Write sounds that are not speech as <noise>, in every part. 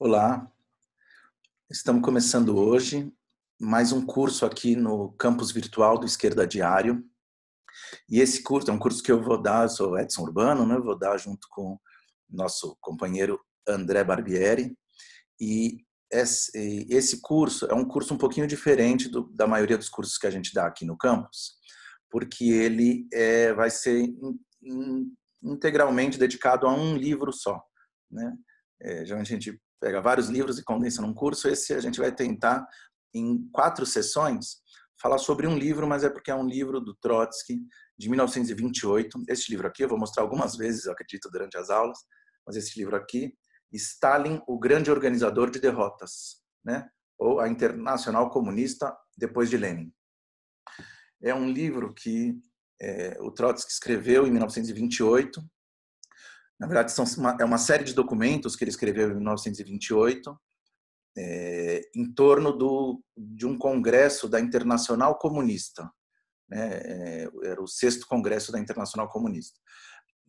Olá, estamos começando hoje mais um curso aqui no campus virtual do Esquerda Diário. E esse curso é um curso que eu vou dar, eu sou Edson Urbano, né? vou dar junto com nosso companheiro André Barbieri. E esse curso é um curso um pouquinho diferente do, da maioria dos cursos que a gente dá aqui no campus, porque ele é, vai ser in, in, integralmente dedicado a um livro só. Né? É, geralmente a gente pega vários livros e condensa num curso. Esse a gente vai tentar, em quatro sessões, falar sobre um livro, mas é porque é um livro do Trotsky, de 1928. Este livro aqui eu vou mostrar algumas vezes, eu acredito, durante as aulas, mas esse livro aqui, Stalin, o grande organizador de derrotas, né? ou a Internacional Comunista depois de Lenin. É um livro que é, o Trotsky escreveu em 1928 na verdade, são uma, é uma série de documentos que ele escreveu em 1928, é, em torno do, de um congresso da Internacional Comunista. Né? É, era o sexto congresso da Internacional Comunista.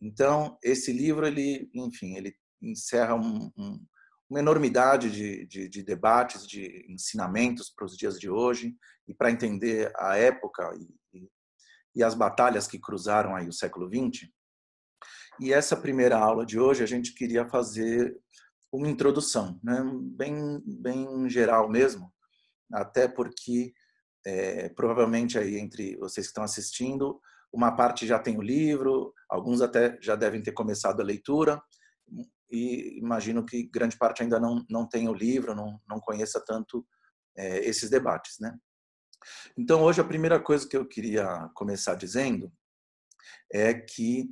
Então, esse livro, ele, enfim, ele encerra um, um, uma enormidade de, de, de, debates, de ensinamentos para os dias de hoje e para entender a época e, e, e as batalhas que cruzaram aí o século XX. E essa primeira aula de hoje a gente queria fazer uma introdução, né? bem, bem geral mesmo, até porque é, provavelmente aí entre vocês que estão assistindo, uma parte já tem o livro, alguns até já devem ter começado a leitura, e imagino que grande parte ainda não, não tem o livro, não, não conheça tanto é, esses debates. Né? Então, hoje a primeira coisa que eu queria começar dizendo é que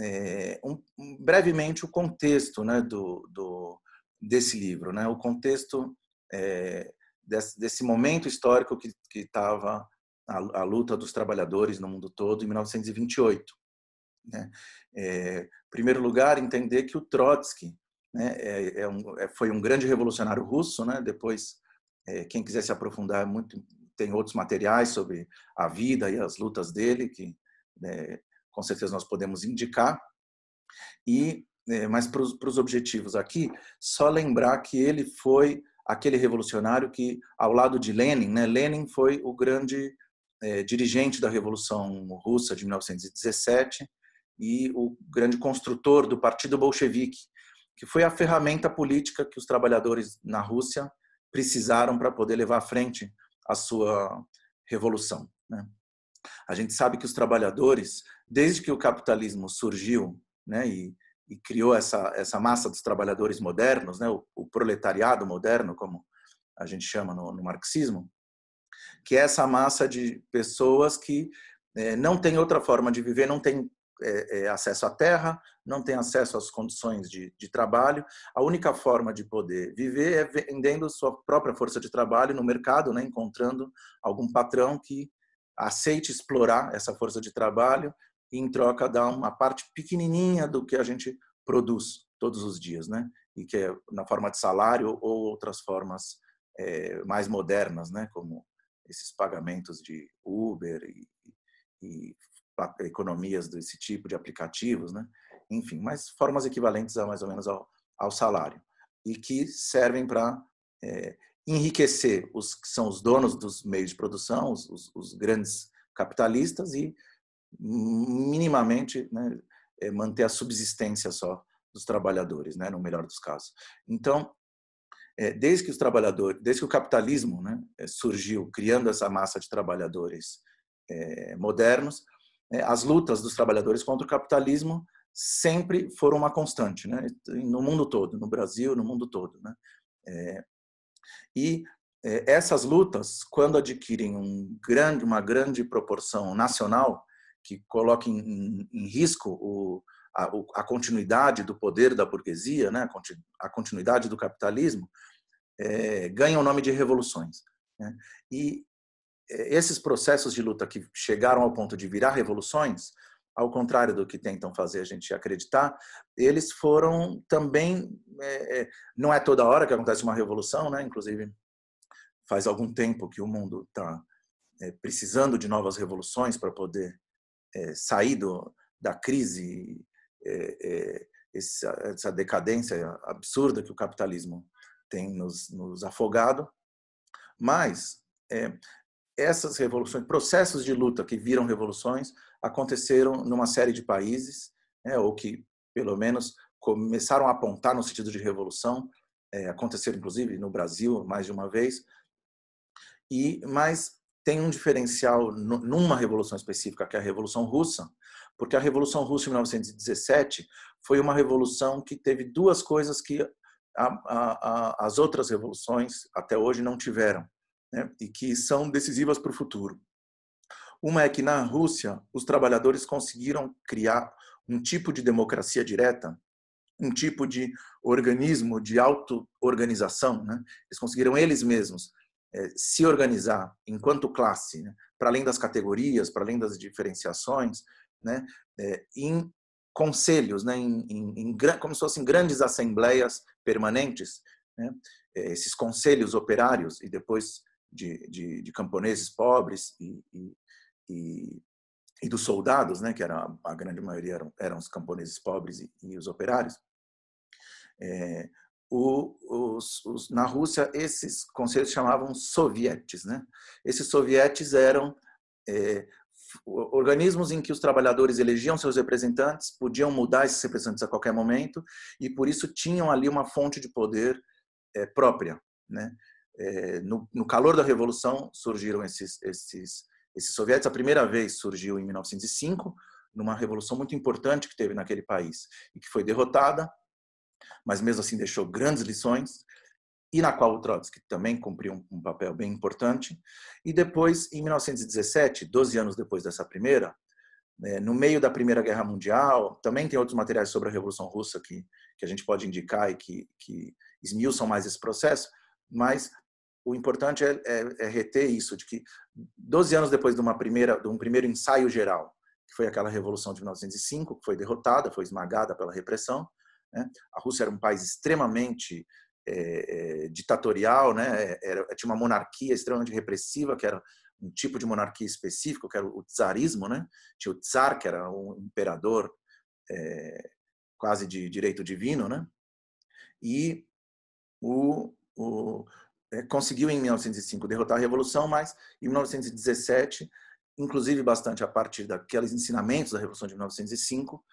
é, um, brevemente o contexto né, do, do, desse livro, né, o contexto é, desse, desse, momento histórico que estava a, a, luta dos trabalhadores no mundo todo em 1928. Né? É, em primeiro lugar, entender que o Trotsky né, é, é um, é, foi um grande revolucionário russo, né? depois, quem quiser se aprofundar muito, tem outros materiais sobre a vida e as lutas dele, que né, com certeza nós podemos indicar. E é, mas para os objetivos aqui, só lembrar que ele foi aquele revolucionário que, ao lado de Lenin, né, Lenin foi o grande é, dirigente da Revolução Russa de 1917 e o grande construtor do Partido Bolchevique, que foi a ferramenta política que os trabalhadores na Rússia precisaram para poder levar à frente a sua revolução. Né? A gente sabe que os trabalhadores desde que o capitalismo surgiu né, e, e criou essa, essa massa dos trabalhadores modernos, né, o, o proletariado moderno, como a gente chama no, no, marxismo, que é essa massa de pessoas que é, não tem outra forma de viver, não tem é, é, acesso à terra, não tem acesso às condições de, de, trabalho. A única forma de poder viver é vendendo sua própria força de trabalho no mercado, né, encontrando algum patrão que aceite explorar essa força de trabalho e em troca dá uma parte pequenininha do que a gente produz todos os dias, né? E que é na forma de salário ou outras formas é, mais modernas, né? Como esses pagamentos de Uber e, e economias desse tipo de aplicativos, né? Enfim, mas formas equivalentes a mais ou menos ao, ao salário e que servem para é, enriquecer os que são os donos dos meios de produção, os, os, grandes capitalistas e minimamente né, é manter a subsistência só dos trabalhadores, né, no melhor dos casos. Então, é, desde que os trabalhadores, desde que o capitalismo né, é, surgiu, criando essa massa de trabalhadores é, modernos, as lutas dos trabalhadores contra o capitalismo sempre foram uma constante, né, no mundo todo, no Brasil, no mundo todo, né. É, e essas lutas, quando adquirem um grande, uma grande proporção nacional, que coloque em, em risco o, a, a, continuidade do poder da burguesia, né, a continuidade do capitalismo, é, ganham o nome de revoluções. Né? E é, esses processos de luta que chegaram ao ponto de virar revoluções, ao contrário do que tentam fazer a gente acreditar, eles foram também. É, é não é toda hora que acontece uma revolução, né? inclusive faz algum tempo que o mundo está é, precisando de novas revoluções para poder é, sair do, da crise, é, essa, essa, decadência absurda que o capitalismo tem nos, nos afogado. Mas é, essas revoluções, processos de luta que viram revoluções, aconteceram numa série de países, né, ou que, pelo menos, começaram a apontar no sentido de revolução, é, aconteceram inclusive no Brasil mais de uma vez, e mas tem um diferencial numa revolução específica, que é a Revolução Russa, porque a Revolução Russa de 1917 foi uma revolução que teve duas coisas que a, a, a, as outras revoluções até hoje não tiveram, né? e que são decisivas para o futuro. Uma é que na Rússia os trabalhadores conseguiram criar um tipo de democracia direta, um tipo de organismo de auto-organização. Né? Eles conseguiram eles mesmos é, se organizar enquanto classe, né? para além das categorias, para além das diferenciações, né? É, em conselhos, né? Em, em, em, como se fossem grandes assembleias permanentes, né? É, esses conselhos operários e depois de, de, de camponeses pobres e, e, e, e, dos soldados, né? Que era a grande maioria eram, eram os camponeses pobres e, e os operários. É, o, os, os, na Rússia, esses conselhos chamavam sovietes. Né? Esses sovietes eram é, organismos em que os trabalhadores elegiam seus representantes, podiam mudar esses representantes a qualquer momento, e por isso tinham ali uma fonte de poder é, própria. Né? No, no, calor da Revolução surgiram esses, esses, esses sovietes. A primeira vez surgiu em 1905, numa revolução muito importante que teve naquele país, e que foi derrotada mas mesmo assim deixou grandes lições, e na qual o Trotsky também cumpriu um papel bem importante. E depois, em 1917, 12 anos depois dessa primeira, né, no meio da Primeira Guerra Mundial, também tem outros materiais sobre a Revolução Russa que, que a gente pode indicar e que, que esmiuçam mais esse processo, mas o importante é, é, é, reter isso, de que 12 anos depois de, uma primeira, de um primeiro ensaio geral, que foi aquela Revolução de 1905, que foi derrotada, foi esmagada pela repressão, né? A Rússia era um país extremamente é, é, ditatorial, né? Era, tinha uma monarquia extremamente repressiva, que era um tipo de monarquia específico, que era o czarismo. Né? Tinha o czar, que era um imperador é, quase de direito divino. Né? E o, o conseguiu em 1905 derrotar a revolução, mas em 1917, inclusive bastante a partir daqueles ensinamentos da revolução de 1905,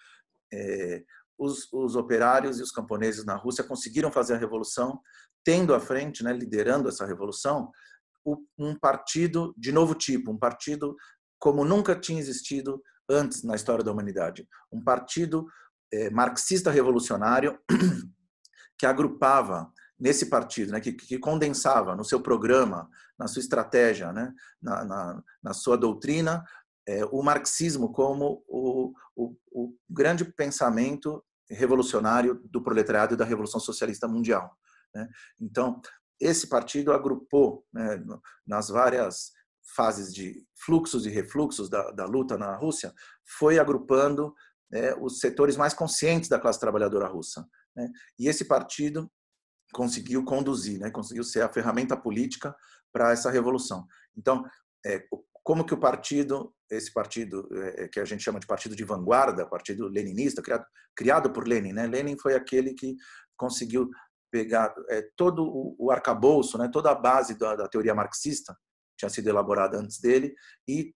é, os, os, operários e os camponeses na Rússia conseguiram fazer a revolução, tendo à frente, né, liderando essa revolução, um partido de novo tipo, um partido como nunca tinha existido antes na história da humanidade, um partido é, marxista revolucionário <clears throat> que agrupava nesse partido, né, que, que, condensava no seu programa, na sua estratégia, né, na, na, na sua doutrina, é, o marxismo como o, o, o, grande pensamento revolucionário do proletariado e da Revolução Socialista Mundial. Né? Então, esse partido agrupou né, nas várias fases de fluxos e refluxos da, da luta na Rússia, foi agrupando né, os setores mais conscientes da classe trabalhadora russa. Né? E esse partido conseguiu conduzir, né, conseguiu ser a ferramenta política para essa revolução. Então, é, como que o partido, esse partido é, que a gente chama de partido de vanguarda, partido leninista, criado, criado por Lenin, né? Lenin foi aquele que conseguiu pegar é, todo o, arcabouço, né? toda a base da, da teoria marxista, tinha sido elaborada antes dele, e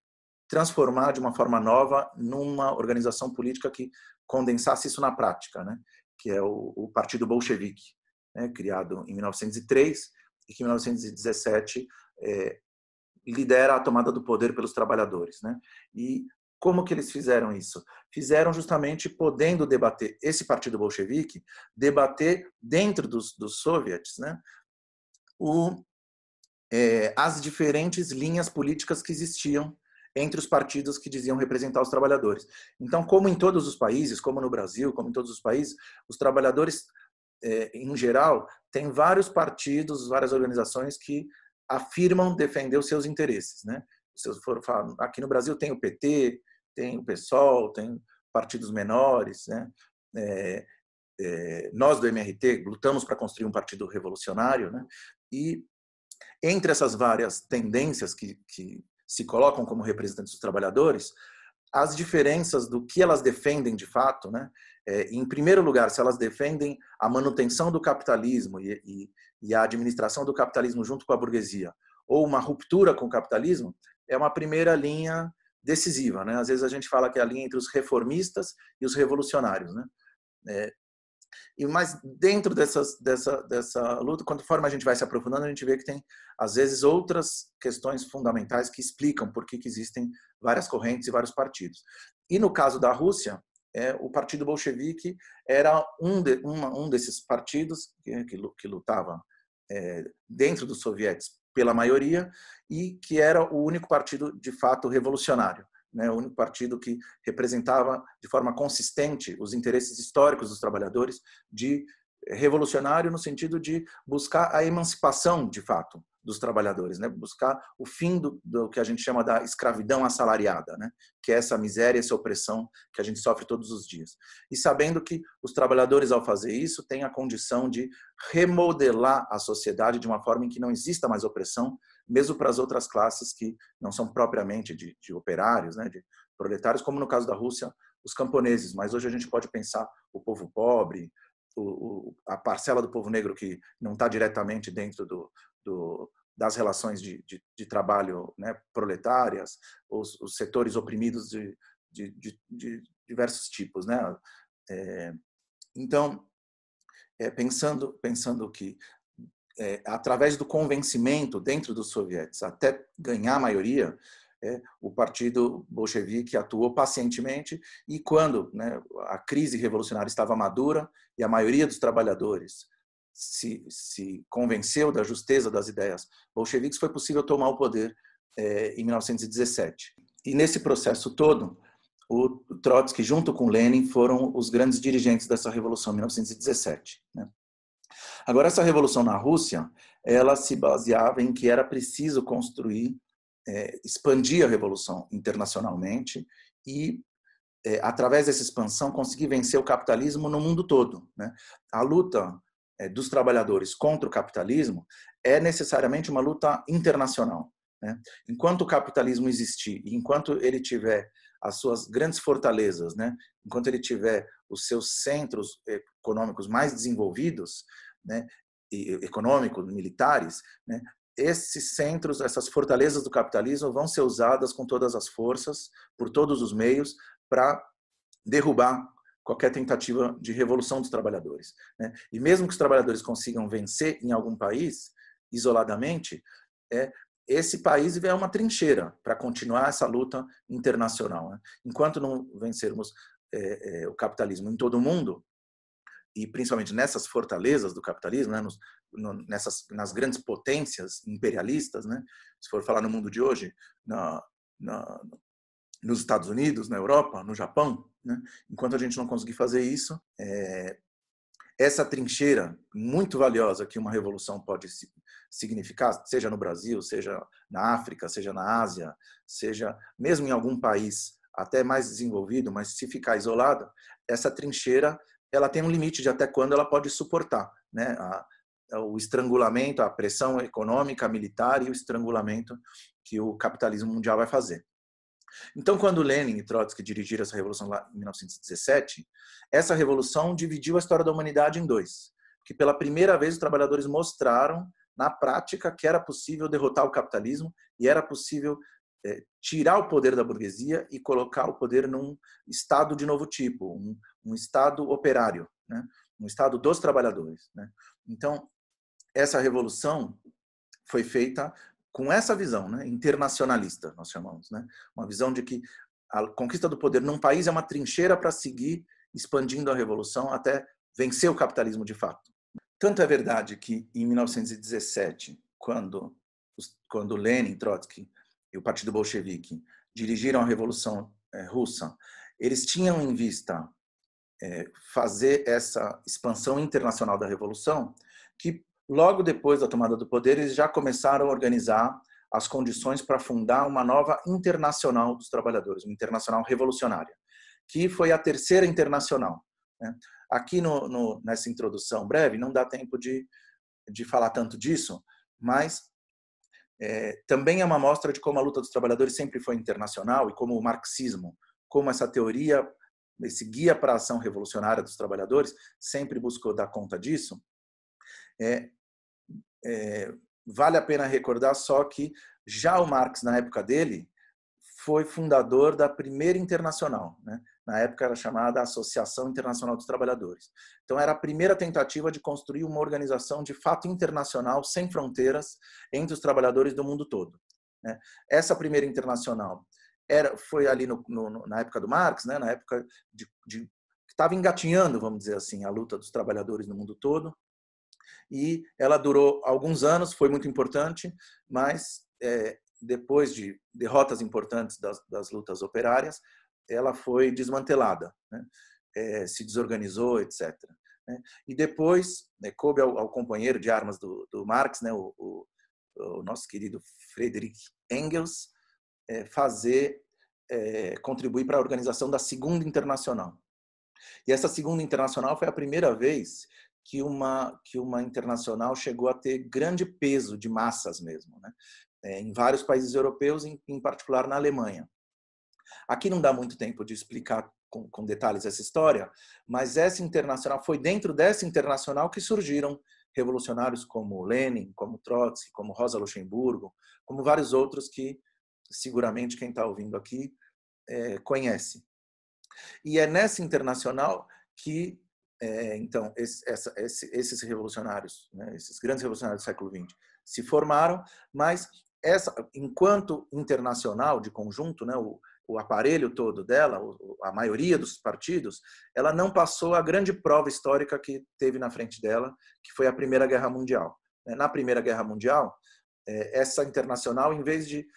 transformar de uma forma nova numa organização política que condensasse isso na prática, né? que é o, o Partido Bolchevique, né? criado em 1903 e que em 1917 é, lidera a tomada do poder pelos trabalhadores, né? E como que eles fizeram isso? Fizeram justamente podendo debater esse partido bolchevique, debater dentro dos, dos soviets, né? O, é, as diferentes linhas políticas que existiam entre os partidos que diziam representar os trabalhadores. Então, como em todos os países, como no Brasil, como em todos os países, os trabalhadores, em geral, têm vários partidos, várias organizações que afirmam defender os seus interesses. Né? Se for falar, aqui no Brasil tem o PT, tem o PSOL, tem partidos menores. Né? É, é, nós do MRT lutamos para construir um partido revolucionário. Né? E entre essas várias tendências que, que se colocam como representantes dos trabalhadores, as diferenças do que elas defendem de fato, né? É, em primeiro lugar, se elas defendem a manutenção do capitalismo e, e, e, a administração do capitalismo junto com a burguesia, ou uma ruptura com o capitalismo, é uma primeira linha decisiva. Né? Às vezes a gente fala que é a linha entre os reformistas e os revolucionários. Né? É, e mas dentro dessas, dessa, dessa luta, conforme a gente vai se aprofundando, a gente vê que tem às vezes outras questões fundamentais que explicam por que, que existem várias correntes e vários partidos. E no caso da Rússia, é, o Partido Bolchevique era um, de, uma, um desses partidos que, que, que lutava é, dentro dos sovietes pela maioria e que era o único partido de fato revolucionário né, o único partido que representava de forma consistente os interesses históricos dos trabalhadores, de revolucionário no sentido de buscar a emancipação, de fato, dos trabalhadores, né? buscar o fim do, do, que a gente chama da escravidão assalariada, né? que é essa miséria, essa opressão que a gente sofre todos os dias. E sabendo que os trabalhadores, ao fazer isso, têm a condição de remodelar a sociedade de uma forma em que não exista mais opressão, mesmo para as outras classes que não são propriamente de, de operários, né? de proletários, como no caso da Rússia, os camponeses. Mas hoje a gente pode pensar o povo pobre, o, a parcela do povo negro que não está diretamente dentro do, do, das relações de, de, de trabalho né, proletárias, os, os, setores oprimidos de, de diversos tipos. Né? É, então, é, pensando, pensando que é, através do convencimento dentro dos sovietes até ganhar maioria, é, o partido bolchevique atuou pacientemente e quando né, a crise revolucionária estava madura e a maioria dos trabalhadores se, se convenceu da justeza das ideias bolcheviques, foi possível tomar o poder é, em 1917. E nesse processo todo, o Trotsky, junto com Lenin, foram os grandes dirigentes dessa revolução em 1917. Né? Agora, essa revolução na Rússia, ela se baseava em que era preciso construir é, expandir a revolução internacionalmente e, é, através dessa expansão, conseguir vencer o capitalismo no mundo todo. Né? A luta é, dos trabalhadores contra o capitalismo é necessariamente uma luta internacional. Né? Enquanto o capitalismo existir, enquanto ele tiver as suas grandes fortalezas, né? enquanto ele tiver os seus centros econômicos mais desenvolvidos, né? econômicos, militares, né? esses centros, essas fortalezas do capitalismo vão ser usadas com todas as forças, por todos os meios, para derrubar qualquer tentativa de revolução dos trabalhadores. Né? E mesmo que os trabalhadores consigam vencer em algum país, isoladamente, é, esse país é uma trincheira para continuar essa luta internacional. Né? Enquanto não vencermos é, é, o capitalismo em todo o mundo, e principalmente nessas fortalezas do capitalismo, né, nos, no, nessas nas grandes potências imperialistas, né, se for falar no mundo de hoje, na, na, nos Estados Unidos, na Europa, no Japão, né, enquanto a gente não conseguir fazer isso, é, essa trincheira muito valiosa que uma revolução pode significar, seja no Brasil, seja na África, seja na Ásia, seja mesmo em algum país até mais desenvolvido, mas se ficar isolada, essa trincheira ela tem um limite de até quando ela pode suportar, né? A, o estrangulamento, a pressão econômica, militar e o estrangulamento que o capitalismo mundial vai fazer. Então, quando Lenin e Trotsky dirigiram essa revolução lá em 1917, essa revolução dividiu a história da humanidade em dois. Que pela primeira vez os trabalhadores mostraram na prática que era possível derrotar o capitalismo e era possível é, tirar o poder da burguesia e colocar o poder num estado de novo tipo, um, um estado operário, né? um estado dos trabalhadores. Né? Então, essa revolução foi feita com essa visão né? internacionalista, nós chamamos. Né? Uma visão de que a conquista do poder num país é uma trincheira para seguir expandindo a revolução até vencer o capitalismo de fato. Tanto é verdade que em 1917, quando quando Lenin, Trotsky e o Partido Bolchevique dirigiram a Revolução eh, Russa, eles tinham em vista fazer essa expansão internacional da Revolução, que logo depois da tomada do poder eles já começaram a organizar as condições para fundar uma nova internacional dos trabalhadores, uma internacional revolucionária, que foi a terceira internacional. Né? Aqui no, no, nessa introdução breve não dá tempo de, de falar tanto disso, mas é, também é uma mostra de como a luta dos trabalhadores sempre foi internacional e como o marxismo como essa teoria, esse guia para a ação revolucionária dos trabalhadores, sempre buscou dar conta disso, é, é, vale a pena recordar só que já o Marx, na época dele, foi fundador da primeira internacional. Né? Na época era chamada Associação Internacional dos Trabalhadores. Então era a primeira tentativa de construir uma organização de fato internacional, sem fronteiras, entre os trabalhadores do mundo todo. Né? Essa primeira internacional era, foi ali no, no, na época do Marx, né? na época de, de estava engatinhando, vamos dizer assim, a luta dos trabalhadores no mundo todo. E ela durou alguns anos, foi muito importante, mas é, depois de derrotas importantes das, das lutas operárias, ela foi desmantelada, né? é, se desorganizou, etc. Né? E depois né, coube ao, ao, companheiro de armas do, do Marx, né, o, o, o, nosso querido Friedrich Engels, fazer é, contribuir para a organização da Segunda Internacional. E essa Segunda Internacional foi a primeira vez que uma que uma internacional chegou a ter grande peso de massas mesmo, né? É, em vários países europeus, em, em, particular na Alemanha. Aqui não dá muito tempo de explicar com, com, detalhes essa história, mas essa internacional foi dentro dessa internacional que surgiram revolucionários como Lenin, como Trotsky, como Rosa Luxemburgo, como vários outros que seguramente quem está ouvindo aqui é, conhece. E é nessa internacional que é, então esse, essa, esse, esses revolucionários, né, esses grandes revolucionários do século XX, se formaram, mas essa, enquanto internacional de conjunto, né, o, o aparelho todo dela, a maioria dos partidos, ela não passou a grande prova histórica que teve na frente dela, que foi a Primeira Guerra Mundial. Na Primeira Guerra Mundial, é, essa internacional, em vez de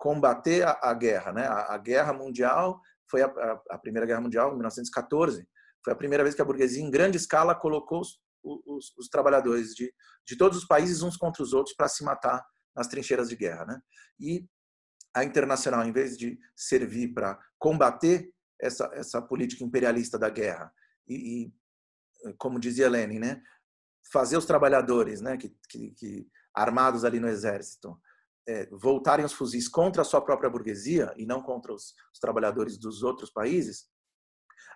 combater a, guerra, né, a, Guerra Mundial foi a, a Primeira Guerra Mundial, em 1914, foi a primeira vez que a burguesia, em grande escala, colocou os, os, os trabalhadores de, de todos os países uns contra os outros para se matar nas trincheiras de guerra. Né? E a internacional, em vez de servir para combater essa, essa política imperialista da guerra e, e como dizia Lenin, né, fazer os trabalhadores, né, que, que, que armados ali no exército, é, voltarem os fuzis contra a sua própria burguesia e não contra os, os trabalhadores dos outros países,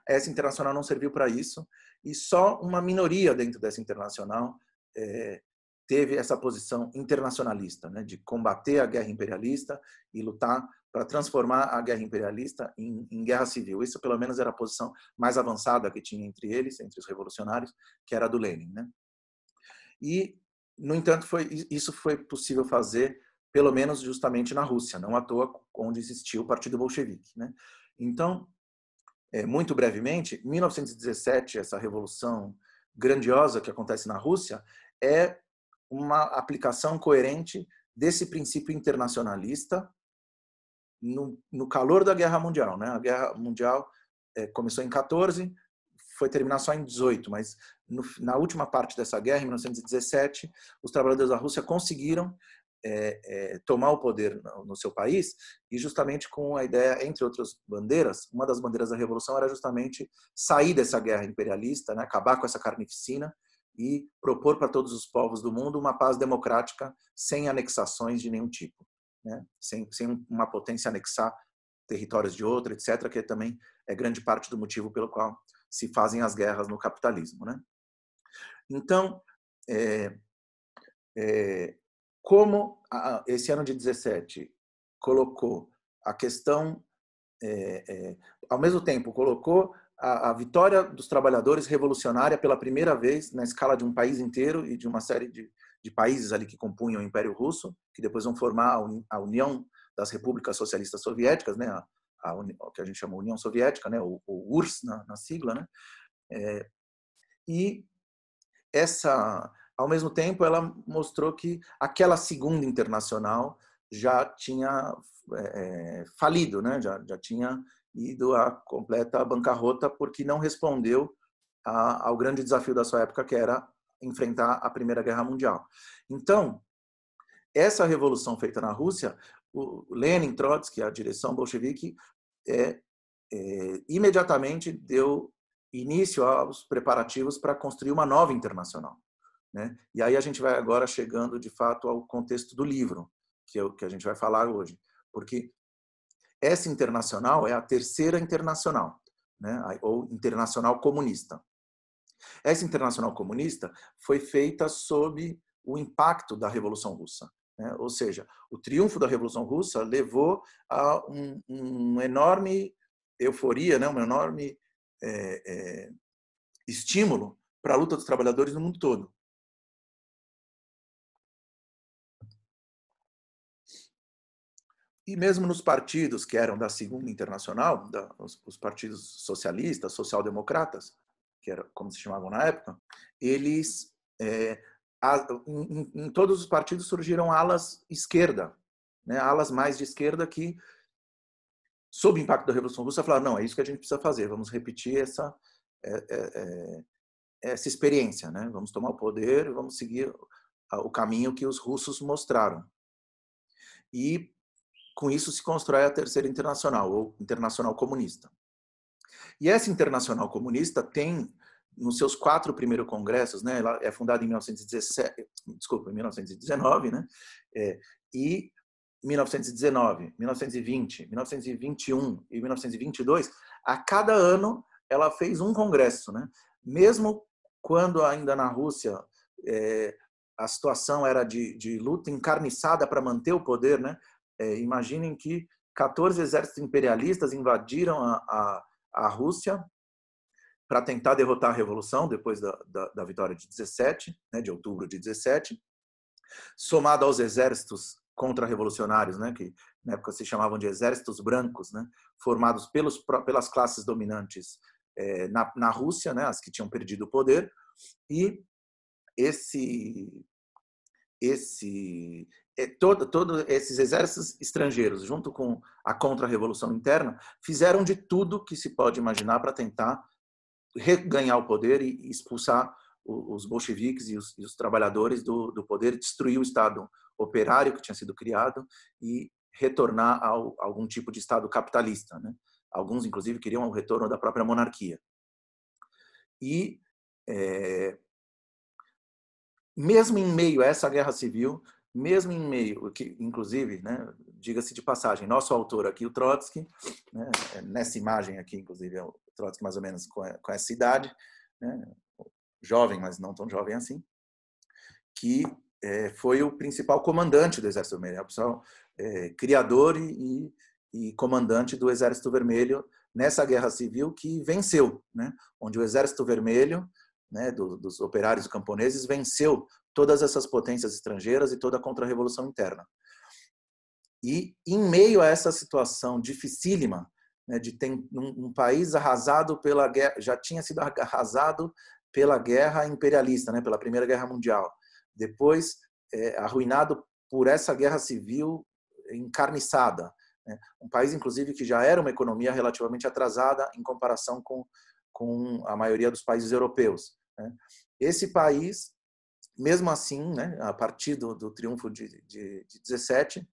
essa internacional não serviu para isso e só uma minoria dentro dessa internacional é, teve essa posição internacionalista, né, de combater a guerra imperialista e lutar para transformar a guerra imperialista em, em, guerra civil. Isso, pelo menos, era a posição mais avançada que tinha entre eles, entre os revolucionários, que era a do Lenin. Né? E, no entanto, foi, isso foi possível fazer, pelo menos, justamente na Rússia, não à toa onde existiu o Partido Bolchevique. Né? Então, é, muito brevemente, 1917, essa revolução grandiosa que acontece na Rússia, é uma aplicação coerente desse princípio internacionalista no, no calor da Guerra Mundial. Né? A Guerra Mundial é, começou em 14, foi terminar só em 18, mas no, na última parte dessa guerra, em 1917, os trabalhadores da Rússia conseguiram é, é, tomar o poder no seu país e justamente com a ideia, entre outras bandeiras, uma das bandeiras da revolução era justamente sair dessa guerra imperialista, né, acabar com essa carnificina e propor para todos os povos do mundo uma paz democrática sem anexações de nenhum tipo, né, sem, sem uma potência anexar territórios de outra, etc., que também é grande parte do motivo pelo qual se fazem as guerras no capitalismo. Né? Então, é, é, como esse ano de 17 colocou a questão, é, é, ao mesmo tempo, colocou a, a, vitória dos trabalhadores revolucionária pela primeira vez na escala de um país inteiro e de uma série de, de países ali que compunham o Império Russo, que depois vão formar a, União das Repúblicas Socialistas Soviéticas, né? a, a, o que a gente chama União Soviética, né? o, o URSS na, na sigla. Né? É, e essa ao mesmo tempo, ela mostrou que aquela segunda internacional já tinha é, falido, né? já, já tinha ido à completa bancarrota porque não respondeu a, ao grande desafio da sua época, que era enfrentar a Primeira Guerra Mundial. Então, essa revolução feita na Rússia, o Lenin, Trotsky, a direção bolchevique, é, é, imediatamente deu início aos preparativos para construir uma nova internacional. Né? E aí a gente vai agora chegando, de fato, ao contexto do livro, que é o que a gente vai falar hoje. Porque Essa internacional é a terceira internacional, né? ou internacional comunista. Essa internacional comunista foi feita sob o impacto da Revolução Russa. Né? Ou seja, o triunfo da Revolução Russa levou a um, um enorme euforia, né? um enorme é, é, estímulo para a luta dos trabalhadores no mundo todo. E mesmo nos partidos que eram da Segunda Internacional, da, os, os, partidos socialistas, social-democratas, que era como se chamavam na época, eles é, a, em, em, todos os partidos surgiram alas esquerda, né, alas mais de esquerda que, sob o impacto da Revolução Russa, falaram não, é isso que a gente precisa fazer, vamos repetir essa é, é, é essa experiência, né? Vamos tomar o poder, vamos seguir o caminho que os russos mostraram. E com isso se constrói a terceira internacional, ou internacional comunista. E essa internacional comunista tem nos seus quatro primeiros congressos, né? Ela é fundada em 1917, desculpa, em 1919, né? É, e 1919, 1920, 1921 e 1922, a cada ano ela fez um congresso, né? Mesmo quando ainda na Rússia é, a situação era de, de luta encarniçada para manter o poder, né? É, imaginem que 14 exércitos imperialistas invadiram a, a, a Rússia para tentar derrotar a revolução depois da, da, da vitória de 17, né, de outubro de 17, somado aos exércitos contra-revolucionários, né, que na época se chamavam de exércitos brancos, né, formados pelos, pelas classes dominantes é, na, na Rússia, né, as que tinham perdido o poder, e esse esse é, todo, todo esses exércitos estrangeiros, junto com a contra-revolução interna, fizeram de tudo que se pode imaginar para tentar reganhar o poder e expulsar os bolcheviques e os, e os trabalhadores do, do, poder, destruir o Estado operário que tinha sido criado e retornar a algum tipo de Estado capitalista. Né? Alguns, inclusive, queriam o retorno da própria monarquia. E é, mesmo em meio a essa guerra civil, mesmo em meio, que inclusive, né, diga-se de passagem, nosso autor aqui, o Trotsky, né, nessa imagem aqui, inclusive, é o Trotsky mais ou menos com, essa idade, né, jovem, mas não tão jovem assim, que é, foi o principal comandante do Exército Vermelho, é o pessoal é, criador e, e comandante do Exército Vermelho nessa guerra civil que venceu, né? onde o Exército Vermelho, né, do, dos operários camponeses, venceu todas essas potências estrangeiras e toda a contra-revolução interna. E em meio a essa situação dificílima, né, de ter um, um, país arrasado pela guerra, já tinha sido arrasado pela guerra imperialista, né, pela Primeira Guerra Mundial, depois é, arruinado por essa guerra civil encarniçada, né? Um país, inclusive, que já era uma economia relativamente atrasada em comparação com, com a maioria dos países europeus. Né? Esse país, mesmo assim, né, a partir do, do triunfo de, de, de 17,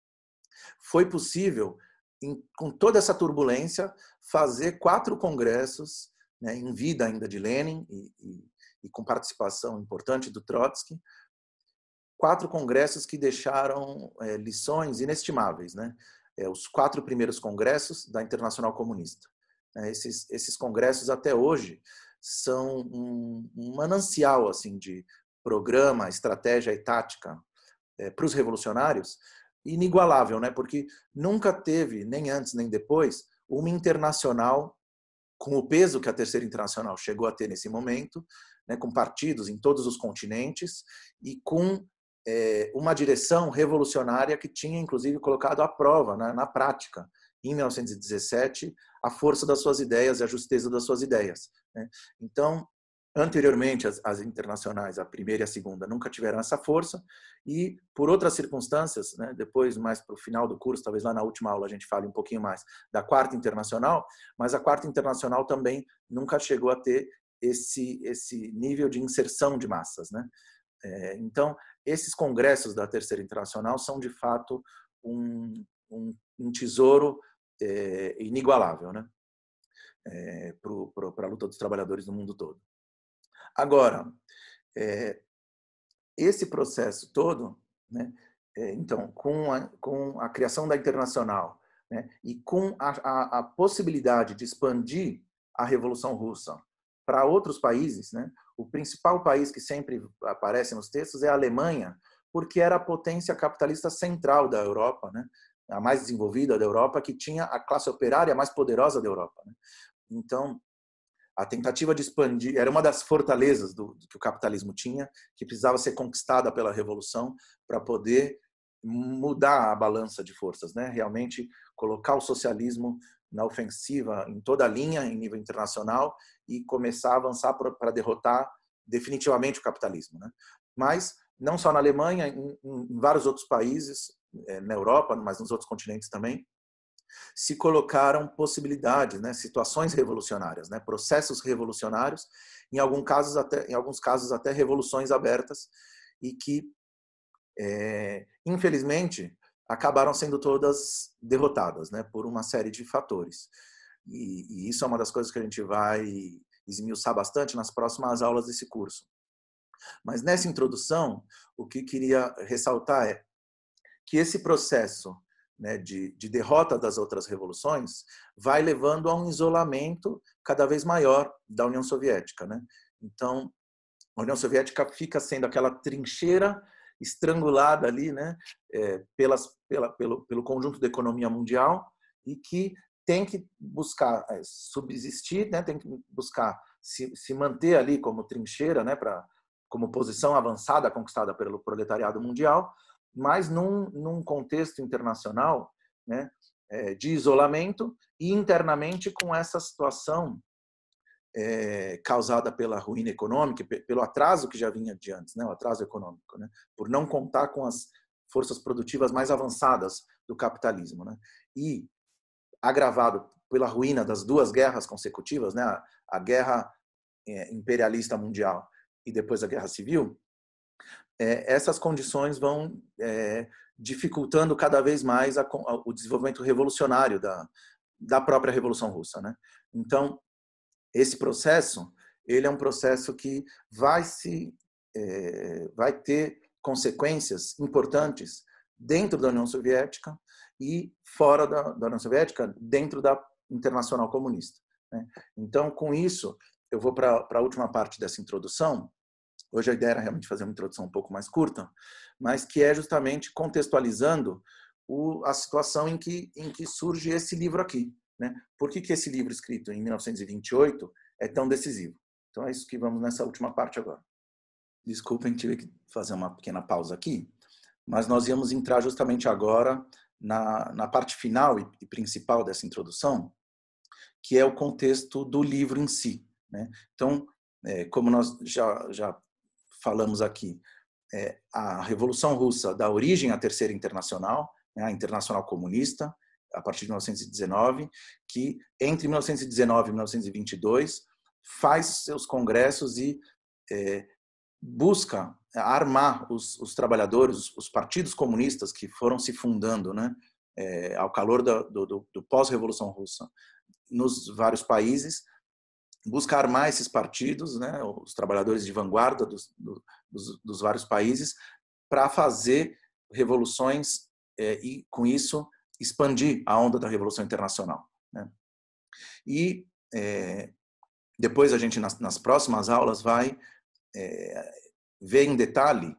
foi possível, em, com toda essa turbulência, fazer quatro congressos, né, em vida ainda de Lenin e, e, e com participação importante do Trotsky, quatro congressos que deixaram é, lições inestimáveis, né? é, os quatro primeiros congressos da Internacional Comunista. É, esses, esses congressos até hoje são um, um manancial assim de programa, estratégia e tática é, para os revolucionários inigualável, né? Porque nunca teve, nem antes nem depois, uma internacional com o peso que a Terceira Internacional chegou a ter nesse momento, né, com partidos em todos os continentes e com é, uma direção revolucionária que tinha, inclusive, colocado à prova, né, na prática, em 1917, a força das suas ideias e a justeza das suas ideias. Né? Então, anteriormente, as, as, internacionais, a primeira e a segunda, nunca tiveram essa força, e por outras circunstâncias, né, depois, mais para o final do curso, talvez lá na última aula a gente fale um pouquinho mais da quarta internacional, mas a quarta internacional também nunca chegou a ter esse, esse nível de inserção de massas. Né? É, então, esses congressos da Terceira Internacional são, de fato, um, um, um tesouro é, inigualável né? É, para a luta dos trabalhadores no mundo todo. Agora, é, esse processo todo, né, é, então, com a, com a criação da Internacional, né? e com a, a, a, possibilidade de expandir a Revolução Russa para outros países, né? o principal país que sempre aparece nos textos é a Alemanha, porque era a potência capitalista central da Europa, né? A mais desenvolvida da Europa, que tinha a classe operária mais poderosa da Europa. Né? Então, a tentativa de expandir era uma das fortalezas do, do, que o capitalismo tinha, que precisava ser conquistada pela revolução para poder mudar a balança de forças, né? Realmente colocar o socialismo na ofensiva em toda a linha, em nível internacional, e começar a avançar para derrotar definitivamente o capitalismo. Né? Mas não só na Alemanha, em, em vários outros países, na Europa, mas nos outros continentes também, se colocaram possibilidades, né, situações revolucionárias, né, processos revolucionários, em alguns casos até, em alguns casos até revoluções abertas e que, é, infelizmente, acabaram sendo todas derrotadas, né, por uma série de fatores. E, e isso é uma das coisas que a gente vai esmiuçar bastante nas próximas aulas desse curso. Mas nessa introdução, o que queria ressaltar é que esse processo né, de, de, derrota das outras revoluções vai levando a um isolamento cada vez maior da União Soviética. Né? Então, a União Soviética fica sendo aquela trincheira estrangulada ali né, é, pelas, pela, pelo, pelo conjunto da economia mundial e que tem que buscar é, subsistir, né, tem que buscar se, se manter ali como trincheira, né, como posição avançada conquistada pelo proletariado mundial, mas num, num contexto internacional né, é, de isolamento e internamente com essa situação é, causada pela ruína econômica, pelo atraso que já vinha de antes, né, o atraso econômico, né, por não contar com as forças produtivas mais avançadas do capitalismo. Né, e agravado pela ruína das duas guerras consecutivas, né, a, a guerra é, imperialista mundial e depois a guerra civil, é, essas condições vão é, dificultando cada vez mais a, a, o desenvolvimento revolucionário da, da própria Revolução Russa. Né? Então, esse processo ele é um processo que vai se é, vai ter consequências importantes dentro da União Soviética e fora da, da União Soviética, dentro da Internacional Comunista. Né? Então, com isso, eu vou para a última parte dessa introdução, Hoje a ideia era realmente fazer uma introdução um pouco mais curta, mas que é justamente contextualizando o, a situação em que, em que surge esse livro aqui. Né? Por que, que esse livro escrito em 1928 é tão decisivo? Então é isso que vamos nessa última parte agora. Desculpem, tive que fazer uma pequena pausa aqui, mas nós íamos entrar justamente agora na, na parte final e, e principal dessa introdução, que é o contexto do livro em si. Né? Então, é, como nós já, já falamos aqui, é, a Revolução Russa dá origem à Terceira Internacional, né, a Internacional Comunista, a partir de 1919, que entre 1919 e 1922 faz seus congressos e é, busca armar os, os trabalhadores, os, os, partidos comunistas que foram se fundando né, é, ao calor do, do, do pós-revolução russa nos vários países busca armar esses partidos, né, os trabalhadores de vanguarda dos, dos, dos vários países, para fazer revoluções é, e, com isso, expandir a onda da Revolução Internacional. Né? E é, depois a gente, nas, nas, próximas aulas, vai é, ver em detalhe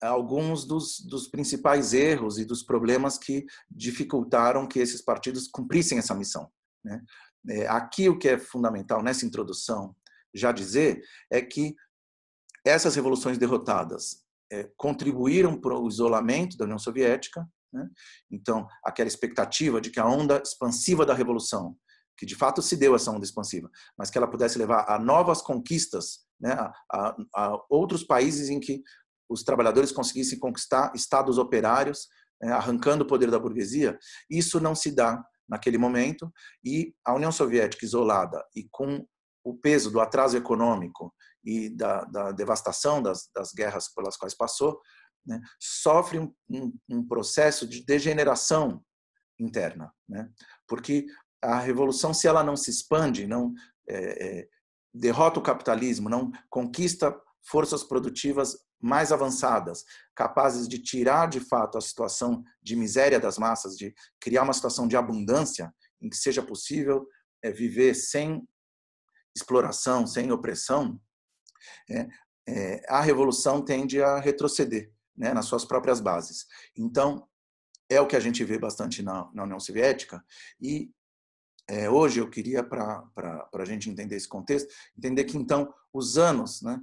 alguns dos, dos, principais erros e dos problemas que dificultaram que esses partidos cumprissem essa missão. Né? É, aqui o que é fundamental nessa introdução já dizer é que essas revoluções derrotadas é, contribuíram para o isolamento da União Soviética. Né? Então, aquela expectativa de que a onda expansiva da revolução, que de fato se deu essa onda expansiva, mas que ela pudesse levar a novas conquistas, né? a, a, a outros países em que os trabalhadores conseguissem conquistar estados operários, né? arrancando o poder da burguesia, isso não se dá naquele momento, e a União Soviética isolada e com o peso do atraso econômico e da, da devastação das, das, guerras pelas quais passou, né, sofre um, um, um, processo de degeneração interna, né? porque a revolução, se ela não se expande, não é, é, derrota o capitalismo, não conquista forças produtivas mais avançadas, capazes de tirar de fato a situação de miséria das massas, de criar uma situação de abundância em que seja possível é, viver sem exploração, sem opressão, é, é, a revolução tende a retroceder né, nas suas próprias bases. Então, é o que a gente vê bastante na, na União Soviética e é, hoje eu queria, para a gente entender esse contexto, entender que então os anos, né,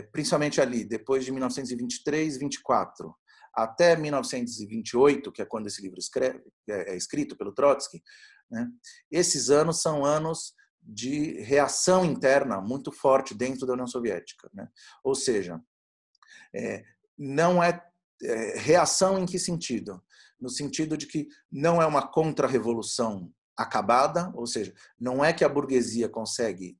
principalmente ali, depois de 1923, 24, até 1928, que é quando esse livro escreve, é, é escrito pelo Trotsky, né, esses anos são anos de reação interna muito forte dentro da União Soviética. Né? Ou seja, é, não é, é, reação em que sentido? No sentido de que não é uma contra-revolução acabada, ou seja, não é que a burguesia consegue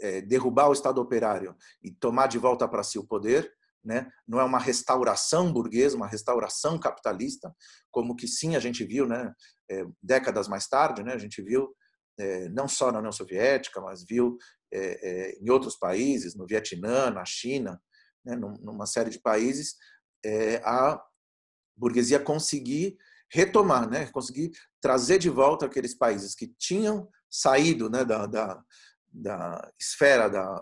é, derrubar o Estado operário e tomar de volta para si o poder, né? não é uma restauração burguesa, uma restauração capitalista, como que sim a gente viu né? É, décadas mais tarde, né? a gente viu é, não só na União Soviética, mas viu é, é, em outros países, no Vietnã, na China, né? numa série de países, é, a burguesia conseguir retomar, né? conseguir trazer de volta aqueles países que tinham saído né, da, da, da esfera da,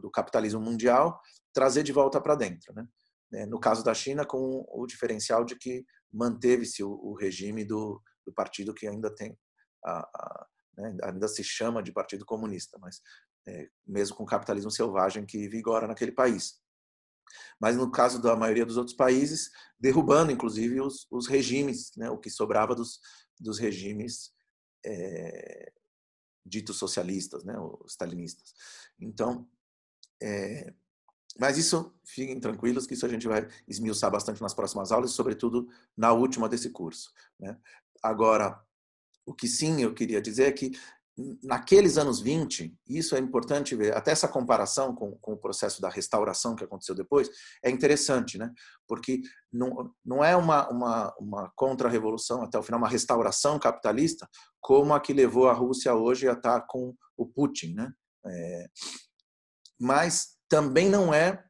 do capitalismo mundial, trazer de volta para dentro. Né? É, no caso da China, com o diferencial de que manteve-se o, o, regime do, do, partido que ainda tem, a, a, né, ainda se chama de Partido Comunista, mas é, mesmo com o capitalismo selvagem que vigora naquele país. Mas no caso da maioria dos outros países, derrubando inclusive os, os regimes, né, o que sobrava dos, dos regimes é, ditos socialistas, né, os stalinistas. Então, é, mas isso, fiquem tranquilos que isso a gente vai esmiuçar bastante nas próximas aulas, sobretudo na última desse curso. Né? Agora, o que sim eu queria dizer é que naqueles anos 20, isso é importante ver, até essa comparação com, com o processo da restauração que aconteceu depois, é interessante, né? porque não, não é uma, uma, uma contra-revolução até o final, uma restauração capitalista, como a que levou a Rússia hoje a estar com o Putin. Né? É, mas também não é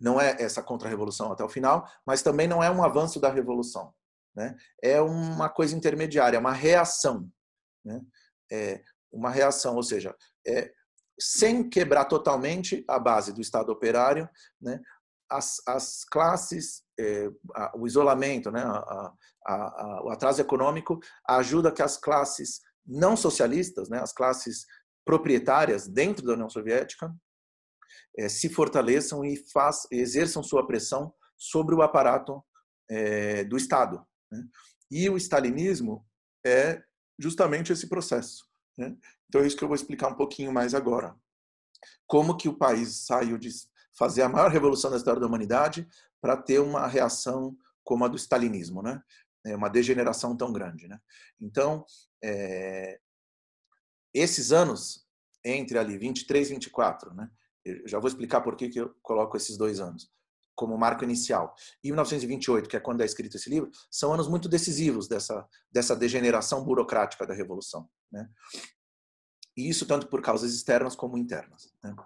não é essa contra-revolução até o final, mas também não é um avanço da revolução. Né? É uma coisa intermediária, é uma reação. Né? É, uma reação, ou seja, é, sem quebrar totalmente a base do Estado operário, né, as, as classes, é, a, o isolamento, né, a, a, o atraso econômico ajuda que as classes não socialistas, né, as classes proprietárias dentro da União Soviética, é, se fortaleçam e faz, exerçam sua pressão sobre o aparato é, do Estado. Né? E o stalinismo é justamente esse processo. Né? Então é isso que eu vou explicar um pouquinho mais agora. Como que o país saiu de fazer a maior revolução da história da humanidade para ter uma reação como a do stalinismo, né? É uma degeneração tão grande, né? Então, é... esses anos entre ali 23 e 24, né? Eu já vou explicar por que, que eu coloco esses dois anos como marco inicial. E 1928, que é quando é escrito esse livro, são anos muito decisivos dessa, dessa degeneração burocrática da Revolução. Né? E isso tanto por causas externas como internas. Né?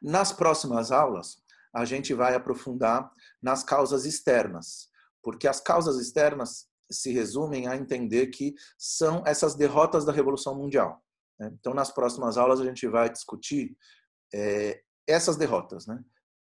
Nas próximas aulas, a gente vai aprofundar nas causas externas, porque as causas externas se resumem a entender que são essas derrotas da Revolução Mundial. Né? Então, nas próximas aulas, a gente vai discutir é, essas derrotas. Né?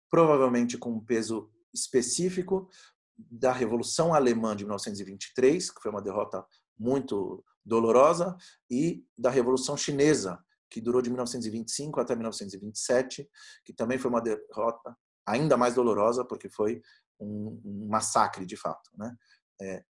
Provavelmente com um peso específico da Revolução Alemã de 1923, que foi uma derrota muito dolorosa, e da Revolução Chinesa, que durou de 1925 até 1927, que também foi uma derrota ainda mais dolorosa, porque foi um, massacre de fato. Né? É,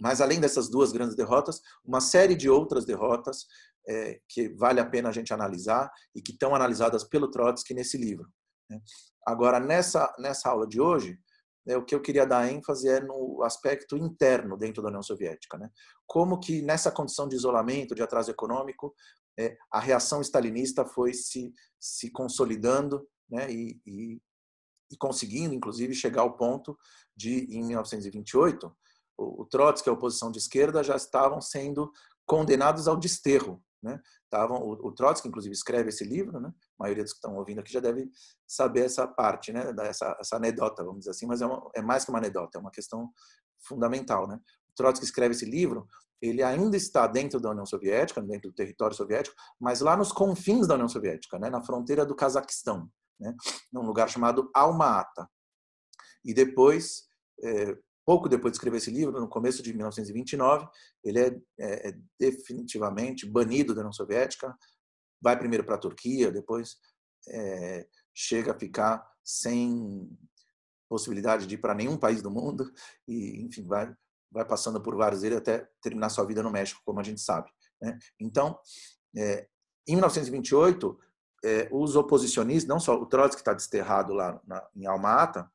mas além dessas duas grandes derrotas, uma série de outras derrotas é, que vale a pena a gente analisar e que estão analisadas pelo Trotsky nesse livro. Né? Agora, nessa, nessa aula de hoje, né, o que eu queria dar ênfase é no aspecto interno dentro da União Soviética. Né? Como que nessa condição de isolamento, de atraso econômico, é, a reação stalinista foi se, se consolidando né, e, e, e, conseguindo, inclusive, chegar ao ponto de, em 1928, o, o Trotsky e a oposição de esquerda já estavam sendo condenados ao desterro né? Tavam, o, o Trotsky, inclusive, escreve esse livro, né? A maioria dos que estão ouvindo aqui já deve saber essa parte, né? Essa, essa anedota, vamos dizer assim, mas é, uma, é mais que uma anedota, é uma questão fundamental, né? O Trotsky escreve esse livro, ele ainda está dentro da União Soviética, dentro do território soviético, mas lá nos confins da União Soviética, né? Na fronteira do Cazaquistão, né? Num lugar chamado Alma-Ata. E depois, é, pouco depois de escrever esse livro, no começo de 1929, ele é, é, é definitivamente banido da União Soviética, vai primeiro para a Turquia, depois é, chega a ficar sem possibilidade de ir para nenhum país do mundo <laughs> e, enfim, vai vai passando por vários deles até terminar sua vida no México, como a gente sabe. Né? Então, é, em 1928, é, os oposicionistas, não só o Trotsky está desterrado lá na, em Alma-Ata,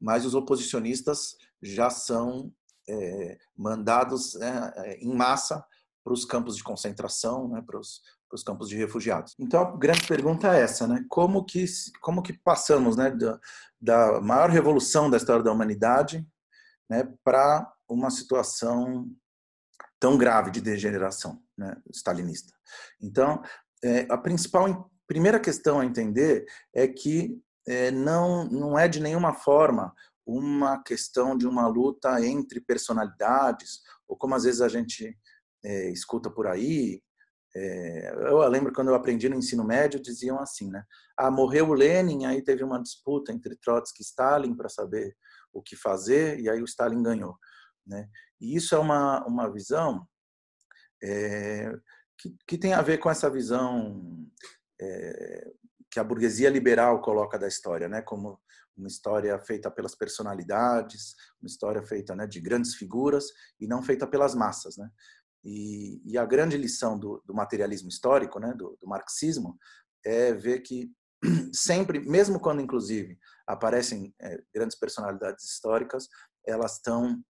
mas os oposicionistas já são é, mandados é, em massa para os campos de concentração, né, para os para os campos de refugiados. Então a grande pergunta é essa, né? Como que como que passamos, né, da, da maior revolução da história da humanidade, né, para uma situação tão grave de degeneração, né, stalinista. Então é, a principal primeira questão a entender é que é, não não é de nenhuma forma uma questão de uma luta entre personalidades, ou como às vezes a gente é, escuta por aí. É, eu lembro quando eu aprendi no ensino médio, diziam assim, né? Ah, morreu o Lenin, aí teve uma disputa entre Trotsky e Stalin para saber o que fazer, e aí o Stalin ganhou. Né? E isso é uma, uma visão é, que, que tem a ver com essa visão é, que a burguesia liberal coloca da história, né? como uma história feita pelas personalidades, uma história feita né, de grandes figuras e não feita pelas massas. Né? E, e a grande lição do, do materialismo histórico, né, do, do, marxismo, é ver que <clears throat> sempre, mesmo quando inclusive aparecem é, grandes personalidades históricas, elas estão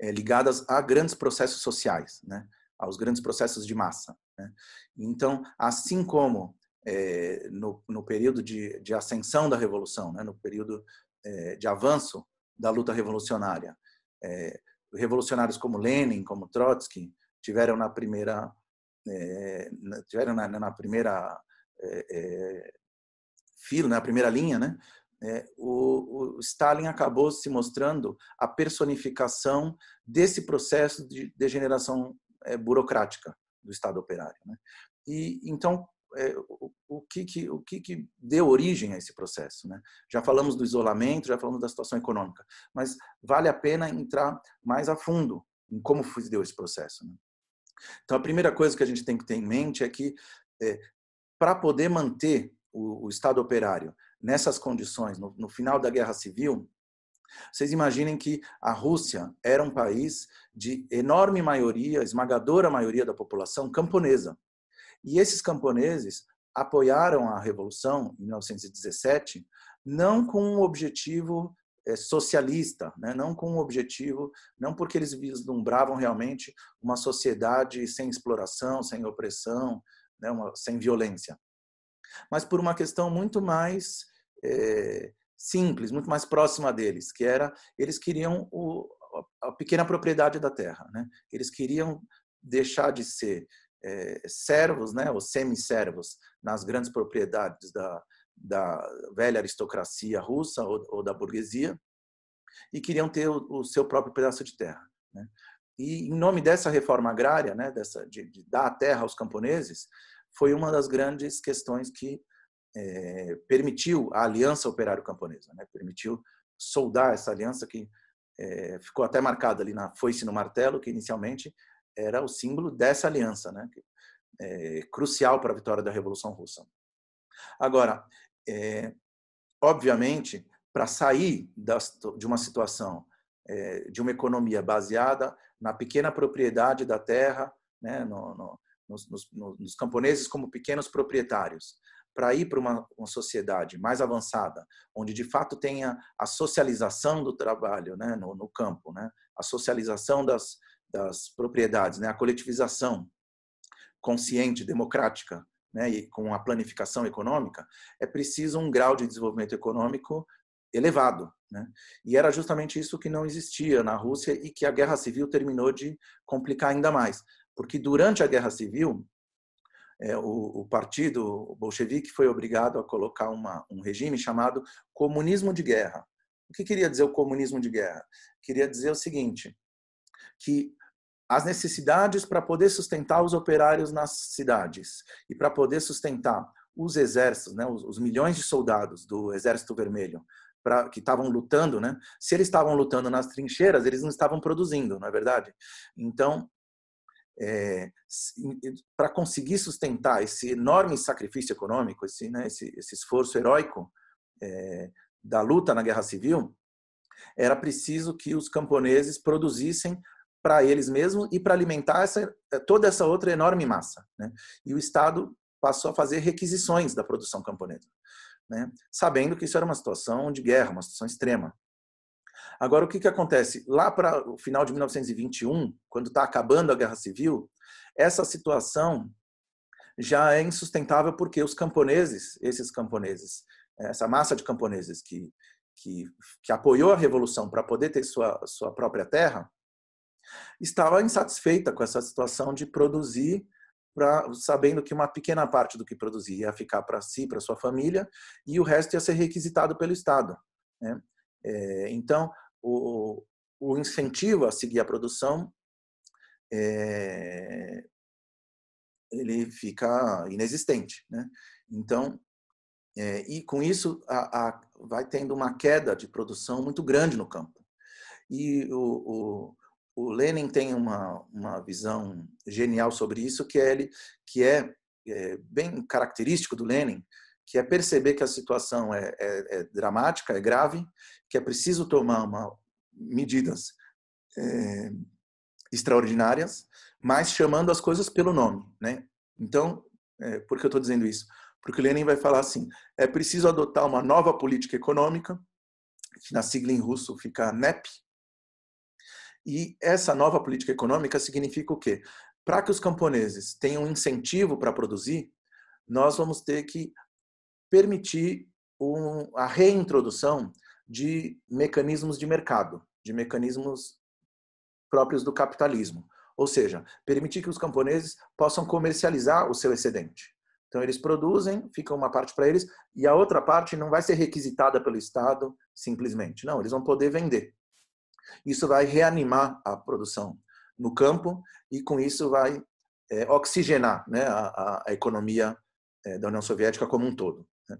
é, ligadas a grandes processos sociais, né, aos grandes processos de massa. Né? Então, assim como é, no, no, período de, de, ascensão da revolução, né, no período é, de avanço da luta revolucionária. É, revolucionários como Lenin, como Trotsky, tiveram na primeira tiveram na, na primeira fila, na primeira linha, né? o, o, Stalin acabou se mostrando a personificação desse processo de degeneração burocrática do Estado operário. Né? E então é, o, o, que, que, o que, que deu origem a esse processo. Né? Já falamos do isolamento, já falamos da situação econômica, mas vale a pena entrar mais a fundo em como se deu esse processo. Né? Então, a primeira coisa que a gente tem que ter em mente é que, é, para poder manter o, o, Estado operário nessas condições, no, no final da Guerra Civil, vocês imaginem que a Rússia era um país de enorme maioria, esmagadora maioria da população camponesa. E esses camponeses apoiaram a revolução em 1917 não com um objetivo eh, socialista, né? não com um objetivo, não porque eles vislumbravam realmente uma sociedade sem exploração, sem opressão, né? uma, sem violência, mas por uma questão muito mais é, simples, muito mais próxima deles, que era eles queriam o, a pequena propriedade da terra, né? Eles queriam deixar de ser servos, né, ou semi-servos, nas grandes propriedades da, da velha aristocracia russa ou, ou da burguesia, e queriam ter o, o, seu próprio pedaço de terra. Né? E em nome dessa reforma agrária, né, dessa, de, de dar a terra aos camponeses, foi uma das grandes questões que é, permitiu a aliança operário-camponesa, né? permitiu soldar essa aliança que é, ficou até marcada ali na foice no martelo, que inicialmente era o símbolo dessa aliança, né? É, crucial para a vitória da Revolução Russa. Agora, é, obviamente, para sair das, de uma situação é, de uma economia baseada na pequena propriedade da terra, né, no, no, nos, nos, nos, camponeses como pequenos proprietários, para ir para uma, uma, sociedade mais avançada, onde de fato tenha a socialização do trabalho né, no, no campo, né, a socialização das, das propriedades, né, a coletivização consciente, democrática, né, e com a planificação econômica, é preciso um grau de desenvolvimento econômico elevado. Né? E era justamente isso que não existia na Rússia e que a Guerra Civil terminou de complicar ainda mais. Porque durante a Guerra Civil, é, o, o, partido bolchevique foi obrigado a colocar uma, um regime chamado comunismo de guerra. O que queria dizer o comunismo de guerra? Queria dizer o seguinte, que as necessidades para poder sustentar os operários nas cidades e para poder sustentar os exércitos, né, os, os milhões de soldados do Exército Vermelho, pra, que estavam lutando, né? Se eles estavam lutando nas trincheiras, eles não estavam produzindo, não é verdade? Então, é, para conseguir sustentar esse enorme sacrifício econômico, esse, né, esse, esse esforço heróico é, da luta na Guerra Civil, era preciso que os camponeses produzissem para eles mesmos e para alimentar essa, toda essa outra enorme massa. Né? E o Estado passou a fazer requisições da produção camponesa, né? sabendo que isso era uma situação de guerra, uma situação extrema. Agora, o que, que acontece? Lá para o final de 1921, quando está acabando a Guerra Civil, essa situação já é insustentável porque os camponeses, esses camponeses, essa massa de camponeses que, que, que apoiou a Revolução para poder ter sua, sua própria terra, estava insatisfeita com essa situação de produzir Pra, sabendo que uma pequena parte do que produzia ia ficar para si, para sua família, e o resto ia ser requisitado pelo Estado. Né? É, então, o, o, incentivo a seguir a produção é, ele fica inexistente. Né? Então, é, e com isso a, a, vai tendo uma queda de produção muito grande no campo. E o, o o Lenin tem uma, uma visão genial sobre isso, que é, ele, que é, é bem característico do Lenin, que é perceber que a situação é, é, é dramática, é grave, que é preciso tomar uma, medidas é, extraordinárias, mas chamando as coisas pelo nome. Né? Então, é, por que eu estou dizendo isso? Porque o Lenin vai falar assim, é preciso adotar uma nova política econômica, que na sigla em russo fica NEP, e essa nova política econômica significa o quê? Para que os camponeses tenham incentivo para produzir, nós vamos ter que permitir um, a reintrodução de mecanismos de mercado, de mecanismos próprios do capitalismo. Ou seja, permitir que os camponeses possam comercializar o seu excedente. Então, eles produzem, fica uma parte para eles, e a outra parte não vai ser requisitada pelo Estado simplesmente. Não, eles vão poder vender. Isso vai reanimar a produção no campo e, com isso, vai é, oxigenar né, a, a, economia é, da União Soviética como um todo. Né.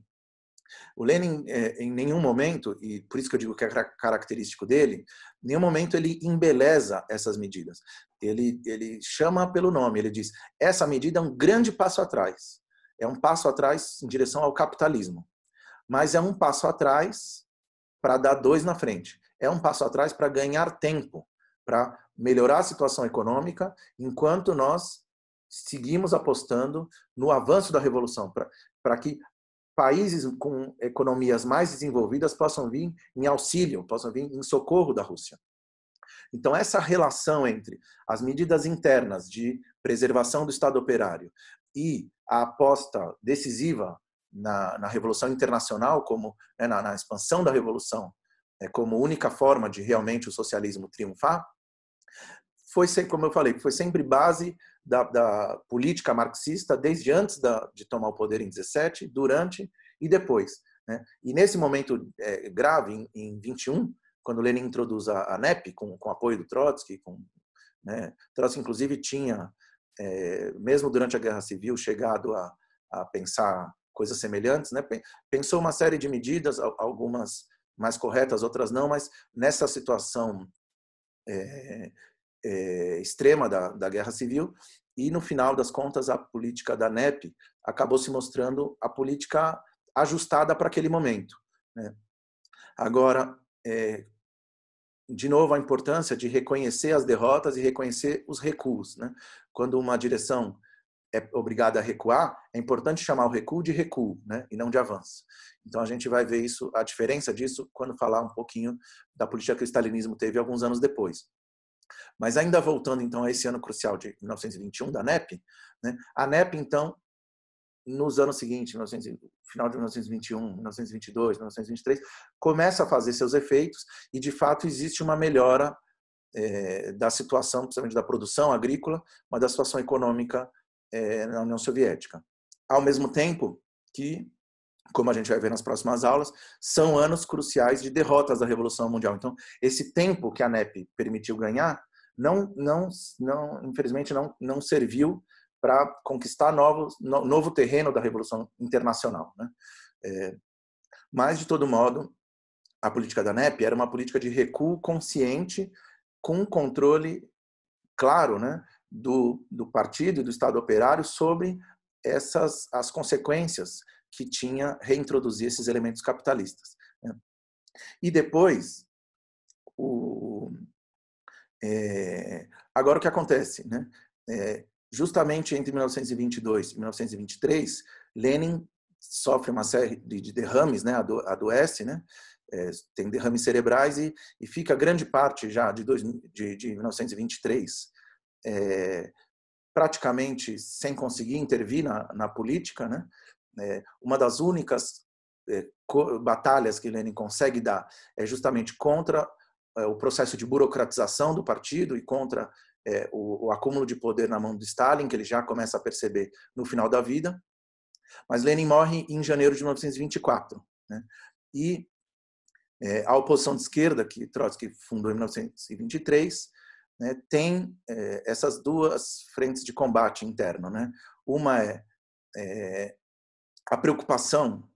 O Lenin, é, em nenhum momento, e por isso que eu digo que é característico dele, em nenhum momento ele embeleza essas medidas. Ele, ele chama pelo nome, ele diz: essa medida é um grande passo atrás. É um passo atrás em direção ao capitalismo. Mas é um passo atrás para dar dois na frente é um passo atrás para ganhar tempo, para melhorar a situação econômica, enquanto nós seguimos apostando no avanço da revolução, para que países com economias mais desenvolvidas possam vir em auxílio, possam vir em socorro da Rússia. Então, essa relação entre as medidas internas de preservação do Estado operário e a aposta decisiva na, na Revolução Internacional, como né, na, na expansão da Revolução como única forma de realmente o socialismo triunfar, foi como eu falei, foi sempre base da, da política marxista desde antes da, de tomar o poder em 17, durante e depois. Né? E nesse momento é, grave, em, em 21, quando Lenin introduz a, a NEP, com, com apoio do Trotsky, com, né, Trotsky inclusive tinha, é, mesmo durante a Guerra Civil, chegado a, a pensar coisas semelhantes, né? pensou uma série de medidas, algumas mais corretas, outras não, mas nessa situação é, é, extrema da, da guerra civil, e no final das contas a política da NEP acabou se mostrando a política ajustada para aquele momento. Né? Agora, é, de novo, a importância de reconhecer as derrotas e reconhecer os recuos. Né? Quando uma direção é obrigada a recuar, é importante chamar o recuo de recuo, né? e não de avanço. Então a gente vai ver isso, a diferença disso, quando falar um pouquinho da política que o stalinismo teve alguns anos depois. Mas ainda voltando então a esse ano crucial de 1921 da NEP, né? a NEP então nos anos seguintes, final de 1921, 1922, 1923, começa a fazer seus efeitos e de fato existe uma melhora é, da situação, principalmente da produção agrícola, mas da situação econômica é, na União Soviética. Ao mesmo tempo que, como a gente vai ver nas próximas aulas, são anos cruciais de derrotas da Revolução Mundial. Então, esse tempo que a NEP permitiu ganhar, não, não, não infelizmente, não, não serviu para conquistar novos, no, novo terreno da Revolução Internacional. Né? É, mas, de todo modo, a política da NEP era uma política de recuo consciente, com controle claro né, do, do partido e do Estado operário sobre essas as consequências que tinha reintroduzir esses elementos capitalistas. Né? E depois, o, é, agora o que acontece? Né? É, justamente entre 1922 e 1923, Lenin sofre uma série de derrames, né? adoece, né? É, tem derrames cerebrais e, e, fica grande parte já de, dois, de, de 1923 é, praticamente sem conseguir intervir na, na política. Né? É, uma das únicas é, batalhas que Lenin consegue dar é justamente contra o processo de burocratização do partido e contra o, o, acúmulo de poder na mão do Stalin, que ele já começa a perceber no final da vida. Mas Lenin morre em janeiro de 1924. Né? E é, a oposição de esquerda, que Trotsky fundou em 1923, né, tem é, essas duas frentes de combate interno. Né? Uma é, é a preocupação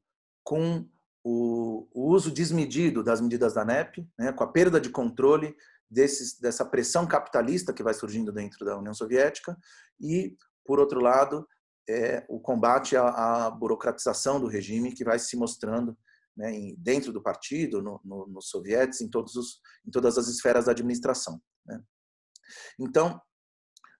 com o, o, uso desmedido das medidas da NEP, né, com a perda de controle desses, dessa pressão capitalista que vai surgindo dentro da União Soviética e, por outro lado, é o combate à, à burocratização do regime que vai se mostrando né, dentro do partido, no, no, nos sovietes, em, em todas as esferas da administração. Né. Então,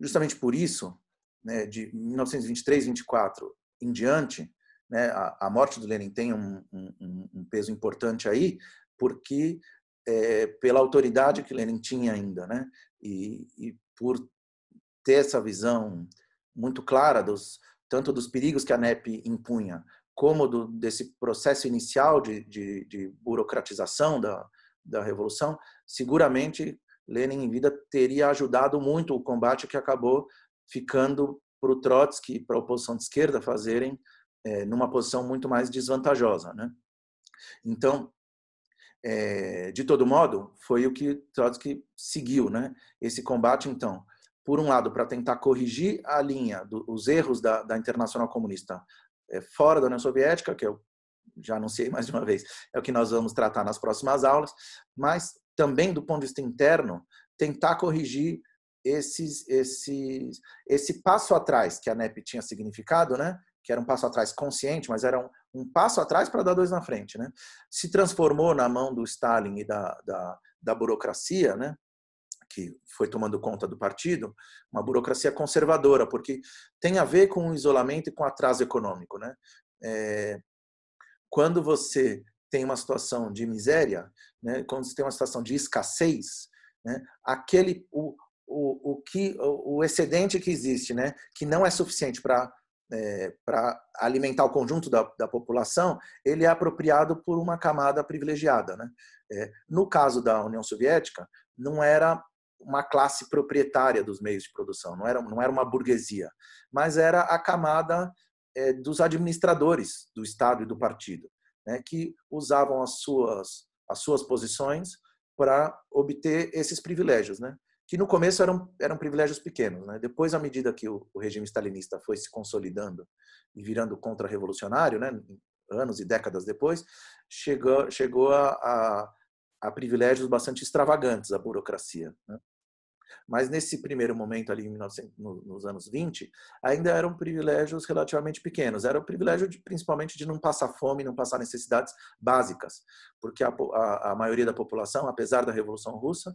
justamente por isso, né, de 1923, 24 em diante, né, a, a, morte do Lenin tem um, um, um peso importante aí, porque é, pela autoridade que Lenin tinha ainda, né? E, e, por ter essa visão muito clara dos tanto dos perigos que a NEP impunha, como do, desse processo inicial de, de, de burocratização da, da revolução, seguramente Lenin em vida teria ajudado muito o combate que acabou ficando para o Trotsky e para a oposição de esquerda fazerem é, numa posição muito mais desvantajosa, né? Então, é, de todo modo, foi o que Trotsky seguiu, né? Esse combate, então, por um lado, para tentar corrigir a linha dos erros da, da Internacional Comunista é, fora da União Soviética, que eu já anunciei <laughs> mais de uma vez, é o que nós vamos tratar nas próximas aulas, mas também do ponto de vista interno, tentar corrigir esses, esses, esse passo atrás que a NEP tinha significado, né? que era um passo atrás consciente, mas era um, um passo atrás para dar dois na frente. Né? Se transformou na mão do Stalin e da, da, da burocracia, né? que foi tomando conta do partido, uma burocracia conservadora, porque tem a ver com o isolamento e com o atraso econômico. Né? É, quando você tem uma situação de miséria, né? quando você tem uma situação de escassez, né? aquele o, o, o que o excedente que existe, né? que não é suficiente para é, para alimentar o conjunto da, da, população, ele é apropriado por uma camada privilegiada. Né? É, no caso da União Soviética, não era uma classe proprietária dos meios de produção, não era, não era uma burguesia, mas era a camada é, dos administradores do Estado e do partido, né, que usavam as suas, as suas posições para obter esses privilégios. Né? que no começo eram, eram privilégios pequenos. Né? Depois, à medida que o, o regime stalinista foi se consolidando e virando contra-revolucionário, né? anos e décadas depois, chegou, chegou a, a, a privilégios bastante extravagantes a burocracia. Né? Mas nesse primeiro momento ali, 1900, nos anos 20, ainda eram privilégios relativamente pequenos. Era o privilégio de, principalmente de não passar fome, não passar necessidades básicas, porque a, a, a maioria da população, apesar da Revolução Russa,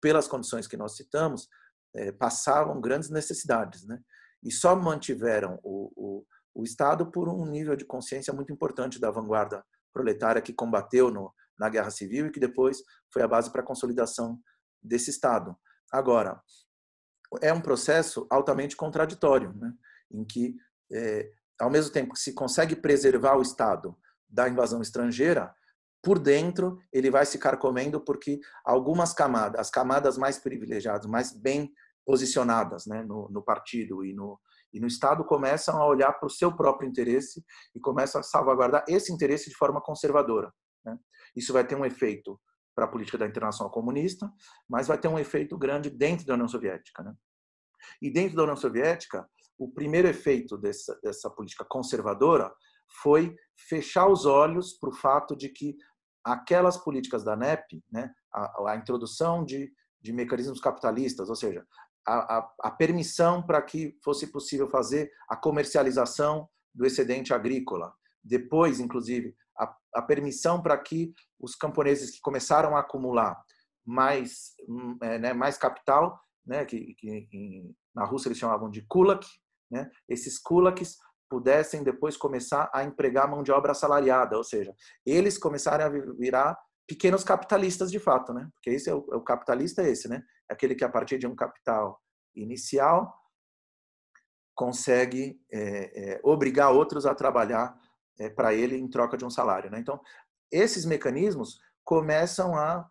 pelas condições que nós citamos, é, passavam grandes necessidades, né? E só mantiveram o, o, o, Estado por um nível de consciência muito importante da vanguarda proletária que combateu no, na Guerra Civil e que depois foi a base para a consolidação desse Estado. Agora, é um processo altamente contraditório, né? em que, é, ao mesmo tempo que se consegue preservar o Estado da invasão estrangeira, por dentro ele vai se carcomendo porque algumas camadas, as camadas mais privilegiadas, mais bem posicionadas né, no, no partido e, no, E no Estado começam a olhar para o seu próprio interesse e começam a salvaguardar esse interesse de forma conservadora. Né? Isso vai ter um efeito para a política da internacional comunista, mas vai ter um efeito grande dentro da União Soviética. Né? E dentro da União Soviética, o primeiro efeito dessa, dessa política conservadora foi fechar os olhos para o fato de que aquelas políticas da NEP, né, a, a introdução de, de mecanismos capitalistas, ou seja, a, a, a permissão para que fosse possível fazer a comercialização do excedente agrícola, depois, inclusive, a, a permissão para que os camponeses que começaram a acumular mais, hum, é, né, mais capital, né, que, que, na Rússia eles chamavam de kulak, né, esses kulaks pudessem depois começar a empregar mão de obra assalariada, ou seja, eles começarem a virar pequenos capitalistas de fato, né? Porque esse é o, é o capitalista é esse, né? É aquele que a partir de um capital inicial consegue é, é, obrigar outros a trabalhar é, para ele em troca de um salário, né? Então esses mecanismos começam a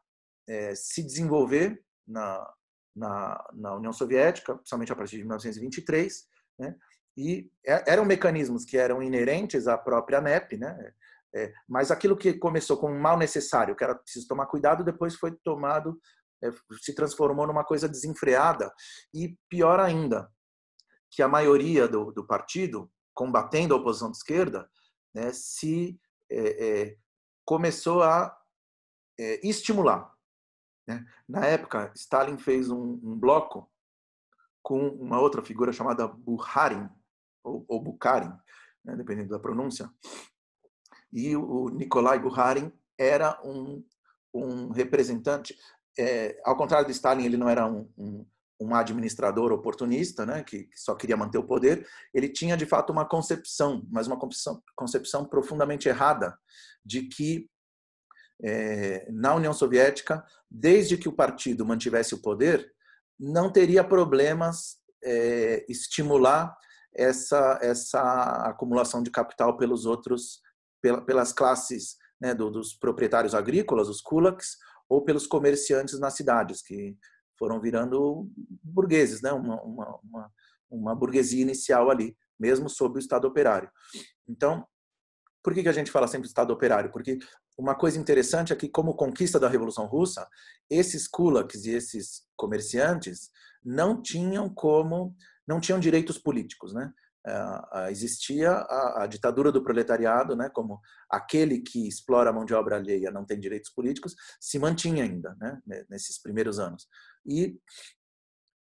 é, se desenvolver na, na, na União Soviética, principalmente a partir de 1923, né? E é, eram mecanismos que eram inerentes à própria NEP, né? É, mas aquilo que começou com um mal necessário, que era preciso tomar cuidado, depois foi tomado, é, se transformou numa coisa desenfreada. E pior ainda, que a maioria do, do partido, combatendo a oposição de esquerda, né, se é, é começou a é, estimular. Né? Na época, Stalin fez um, um bloco com uma outra figura chamada Bukharin, ou, ou Bukharin, né, dependendo da pronúncia. E o Nikolai Bukharin era um, um representante, ao contrário de Stalin, ele não era um, um, um administrador oportunista, né, que, só queria manter o poder. Ele tinha de fato uma concepção, mas uma concepção, concepção profundamente errada de que é, na União Soviética, desde que o partido mantivesse o poder, não teria problemas é, estimular essa, essa acumulação de capital pelos outros, pelas classes né, dos proprietários agrícolas, os kulaks, ou pelos comerciantes nas cidades, que foram virando burgueses, né, uma, uma, uma, uma burguesia inicial ali, mesmo sob o Estado operário. Então, por que, que a gente fala sempre Estado operário? Porque uma coisa interessante é que, como conquista da Revolução Russa, esses kulaks e esses comerciantes não tinham como não tinham direitos políticos, né? É, existia a, a, ditadura do proletariado, né, como aquele que explora a mão de obra alheia não tem direitos políticos, se mantinha ainda, né, nesses primeiros anos. E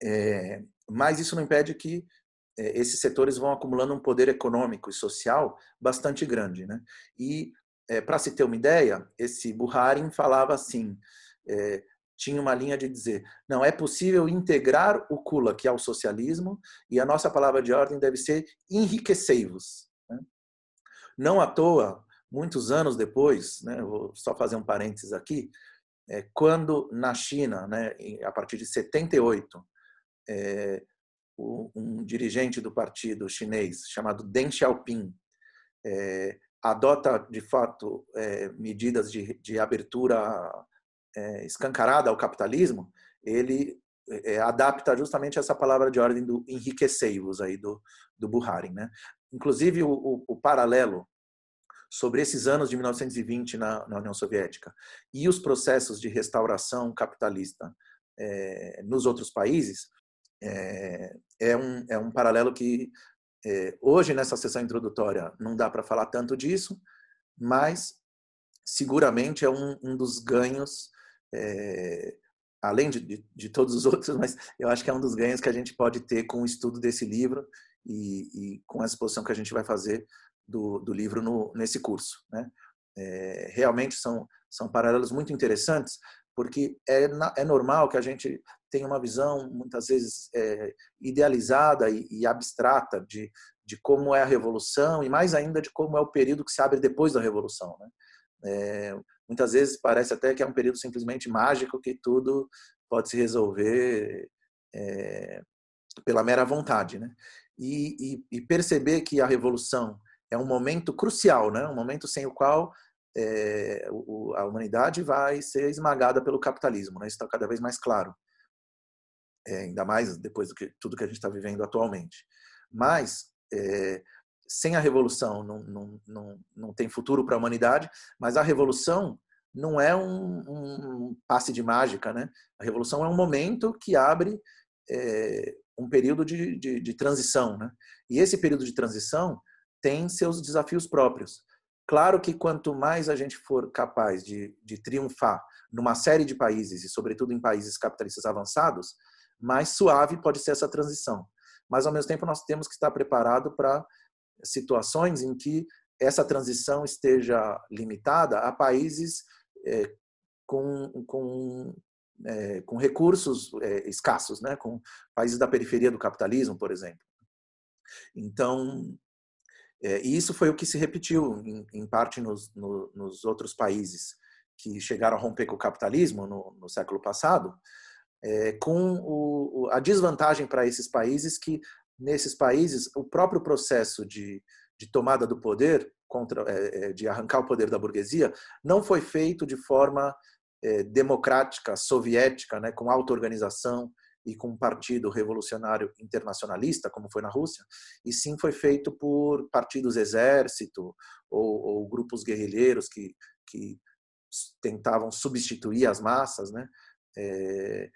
é, mas isso não impede que é, esses setores vão acumulando um poder econômico e social bastante grande, né? E é, para se ter uma ideia, esse Buharin falava assim: é, tinha uma linha de dizer: não é possível integrar o Kula, que é o socialismo, e a nossa palavra de ordem deve ser enriquecei-vos. Né? Não à toa, muitos anos depois, né, vou só fazer um parênteses aqui, quando na China, né, a partir de 78, é, um dirigente do partido chinês chamado Deng Xiaoping é, adota de fato é, medidas de, de abertura é, escancarada ao capitalismo, ele é, adapta justamente essa palavra de ordem do enriquecei-vos aí do, do Buharin. Né? Inclusive, o, o, o, paralelo sobre esses anos de 1920 na, na União Soviética e os processos de restauração capitalista é, nos outros países é, é, um, é um paralelo que é, hoje, nessa sessão introdutória, não dá para falar tanto disso, mas seguramente é um, um dos ganhos é, além de, de, de, todos os <laughs> outros, mas eu acho que é um dos ganhos que a gente pode ter com o estudo desse livro e, e com a exposição que a gente vai fazer do, do livro no, nesse curso. Né? É, realmente são, são paralelos muito interessantes, porque é, é normal que a gente tenha uma visão, muitas vezes, é, idealizada e, e abstrata de, de como é a Revolução e mais ainda de como é o período que se abre depois da Revolução. Né? É, muitas vezes parece até que é um período simplesmente mágico que tudo pode se resolver é, pela mera vontade, né? E, e, e, perceber que a revolução é um momento crucial, né? Um momento sem o qual é, o, a humanidade vai ser esmagada pelo capitalismo, né? Isso está cada vez mais claro, é, ainda mais depois do que tudo que a gente está vivendo atualmente. Mas é, sem a revolução não, não, não, não tem futuro para a humanidade, mas a revolução não é um, um, passe de mágica, né? A revolução é um momento que abre é, um período de, de, de, transição, né? E esse período de transição tem seus desafios próprios. Claro que quanto mais a gente for capaz de, de triunfar numa série de países, e sobretudo em países capitalistas avançados, mais suave pode ser essa transição. Mas, ao mesmo tempo, nós temos que estar preparado para situações em que essa transição esteja limitada a países é, com, com, é, com recursos é, escassos, né? com países da periferia do capitalismo, por exemplo. Então, e isso foi o que se repetiu, em, em parte, nos, no, nos outros países que chegaram a romper com o capitalismo no, no século passado, é, com o, a desvantagem para esses países que nesses países o próprio processo de, de tomada do poder contra é, de arrancar o poder da burguesia não foi feito de forma é, democrática soviética né com auto-organização e com um partido revolucionário internacionalista como foi na Rússia e sim foi feito por partidos exército ou, ou grupos guerrilheiros que que tentavam substituir as massas né é,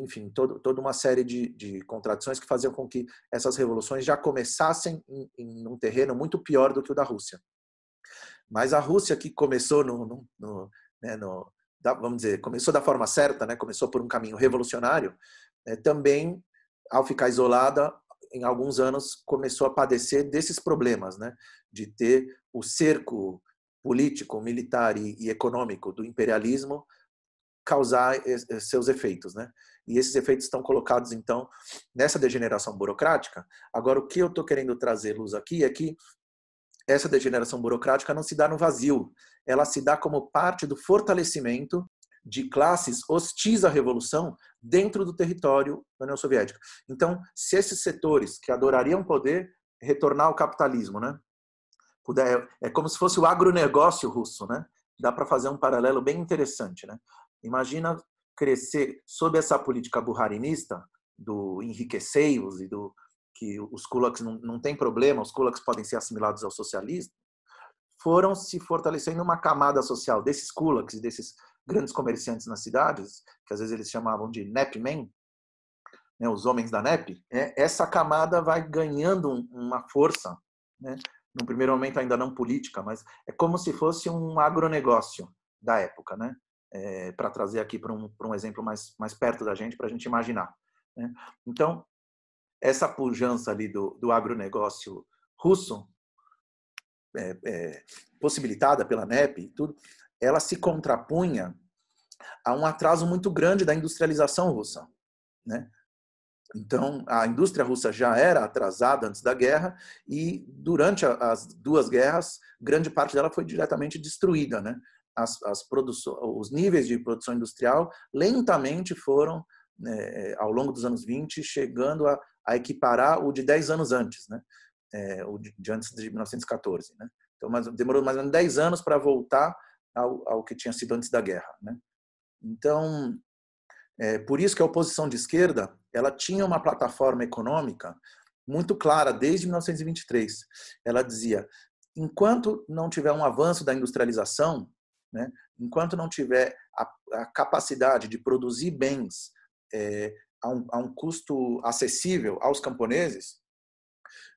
enfim, todo, toda uma série de, de contradições que faziam com que essas revoluções já começassem em, em um terreno muito pior do que o da Rússia. Mas a Rússia que começou no, no, no, né, no vamos dizer, começou da forma certa, né, começou por um caminho revolucionário, né, também, ao ficar isolada, em alguns anos começou a padecer desses problemas, né, de ter o cerco político, militar e, e econômico do imperialismo causar seus efeitos, né? E esses efeitos estão colocados então nessa degeneração burocrática. Agora o que eu estou querendo trazer luz aqui é que essa degeneração burocrática não se dá no vazio, ela se dá como parte do fortalecimento de classes hostis à revolução dentro do território da União Soviética. Então, se esses setores que adorariam poder retornar ao capitalismo, né? Puder, é como se fosse o agronegócio russo, né? Dá para fazer um paralelo bem interessante, né? Imagina crescer sob essa política burrarinista do enriqueceios e do que os kulaks não, não tem problema, os kulaks podem ser assimilados ao socialismo, foram se fortalecendo uma camada social desses kulaks desses grandes comerciantes nas cidades, que às vezes eles chamavam de nepmen, né, os homens da NEP, é, essa camada vai ganhando uma força, né, no primeiro momento ainda não política, mas é como se fosse um agronegócio da época, né? é, para trazer aqui para um, um exemplo mais, mais perto da gente, para a gente imaginar. Né? Então, essa pujança ali do, do agronegócio russo, é, é, possibilitada pela NEP e tudo, ela se contrapunha a um atraso muito grande da industrialização russa. Né? Então, a indústria russa já era atrasada antes da guerra e durante as duas guerras, grande parte dela foi diretamente destruída, né? as, as os níveis de produção industrial lentamente foram, né, ao longo dos anos 20, chegando a, a, equiparar o de 10 anos antes, né? É, o de, de, antes de 1914. Né? Então, mas, demorou mais ou menos 10 anos para voltar ao, ao, que tinha sido antes da guerra. Né? Então, é, por isso que a oposição de esquerda ela tinha uma plataforma econômica muito clara desde 1923. Ela dizia: enquanto não tiver um avanço da industrialização, né? Enquanto não tiver a, a, capacidade de produzir bens é, a, um, a, um, custo acessível aos camponeses,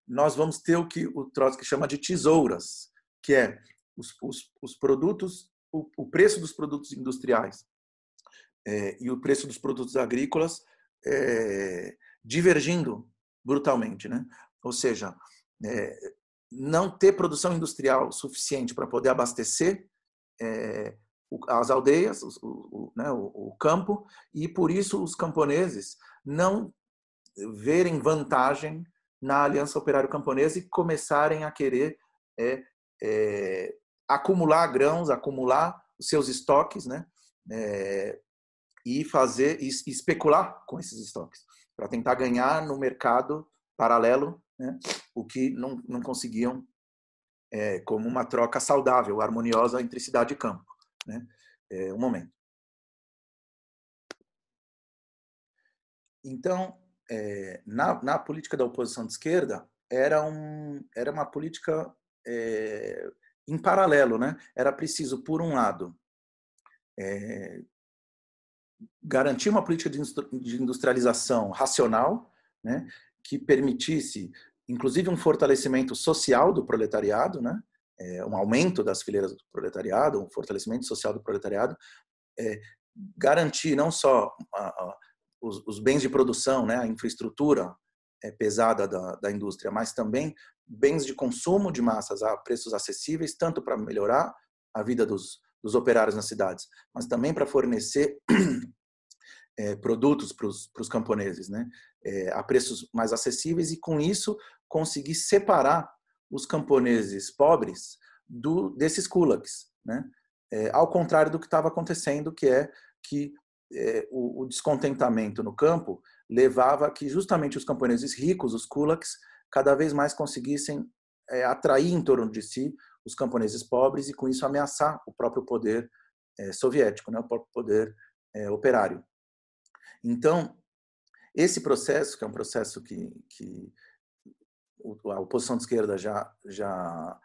nós vamos ter o que o Trotsky chama de tesouras, que é os, os, os produtos, o, o, preço dos produtos industriais é, e o preço dos produtos agrícolas é, divergindo brutalmente, né? Ou seja, é, não ter produção industrial suficiente para poder abastecer é, as aldeias, o, o, né, o, campo, e por isso os camponeses não verem vantagem na Aliança Operário Camponesa e começarem a querer é, é, acumular grãos, acumular os seus estoques, né, é, e fazer e especular com esses estoques para tentar ganhar no mercado paralelo, né, o que não, não conseguiam é, como uma troca saudável, harmoniosa entre cidade e campo. Né? É, um momento. Então, é, na, na política da oposição de esquerda, era, um, era uma política é, em paralelo. Né? Era preciso, por um lado, é, garantir uma política de industrialização racional, né, que permitisse, inclusive, um fortalecimento social do proletariado, né, é, um aumento das fileiras do proletariado, um fortalecimento social do proletariado, é, garantir não só a, a, os, os, bens de produção, né, a infraestrutura pesada da, da indústria, mas também bens de consumo de massas a preços acessíveis, tanto para melhorar a vida dos, dos operários nas cidades, mas também para fornecer é, <clears throat> produtos para os camponeses, né, é, a preços mais acessíveis e com isso conseguir separar os camponeses pobres do, desses kulaks, né, é, ao contrário do que estava acontecendo, que é que é, o, o, descontentamento no campo levava a que justamente os camponeses ricos, os kulaks, cada vez mais conseguissem é, atrair em torno de si os camponeses pobres e com isso ameaçar o próprio poder é, soviético, né, o próprio poder é, operário. Então, esse processo, que é um processo que, que a oposição de esquerda já, já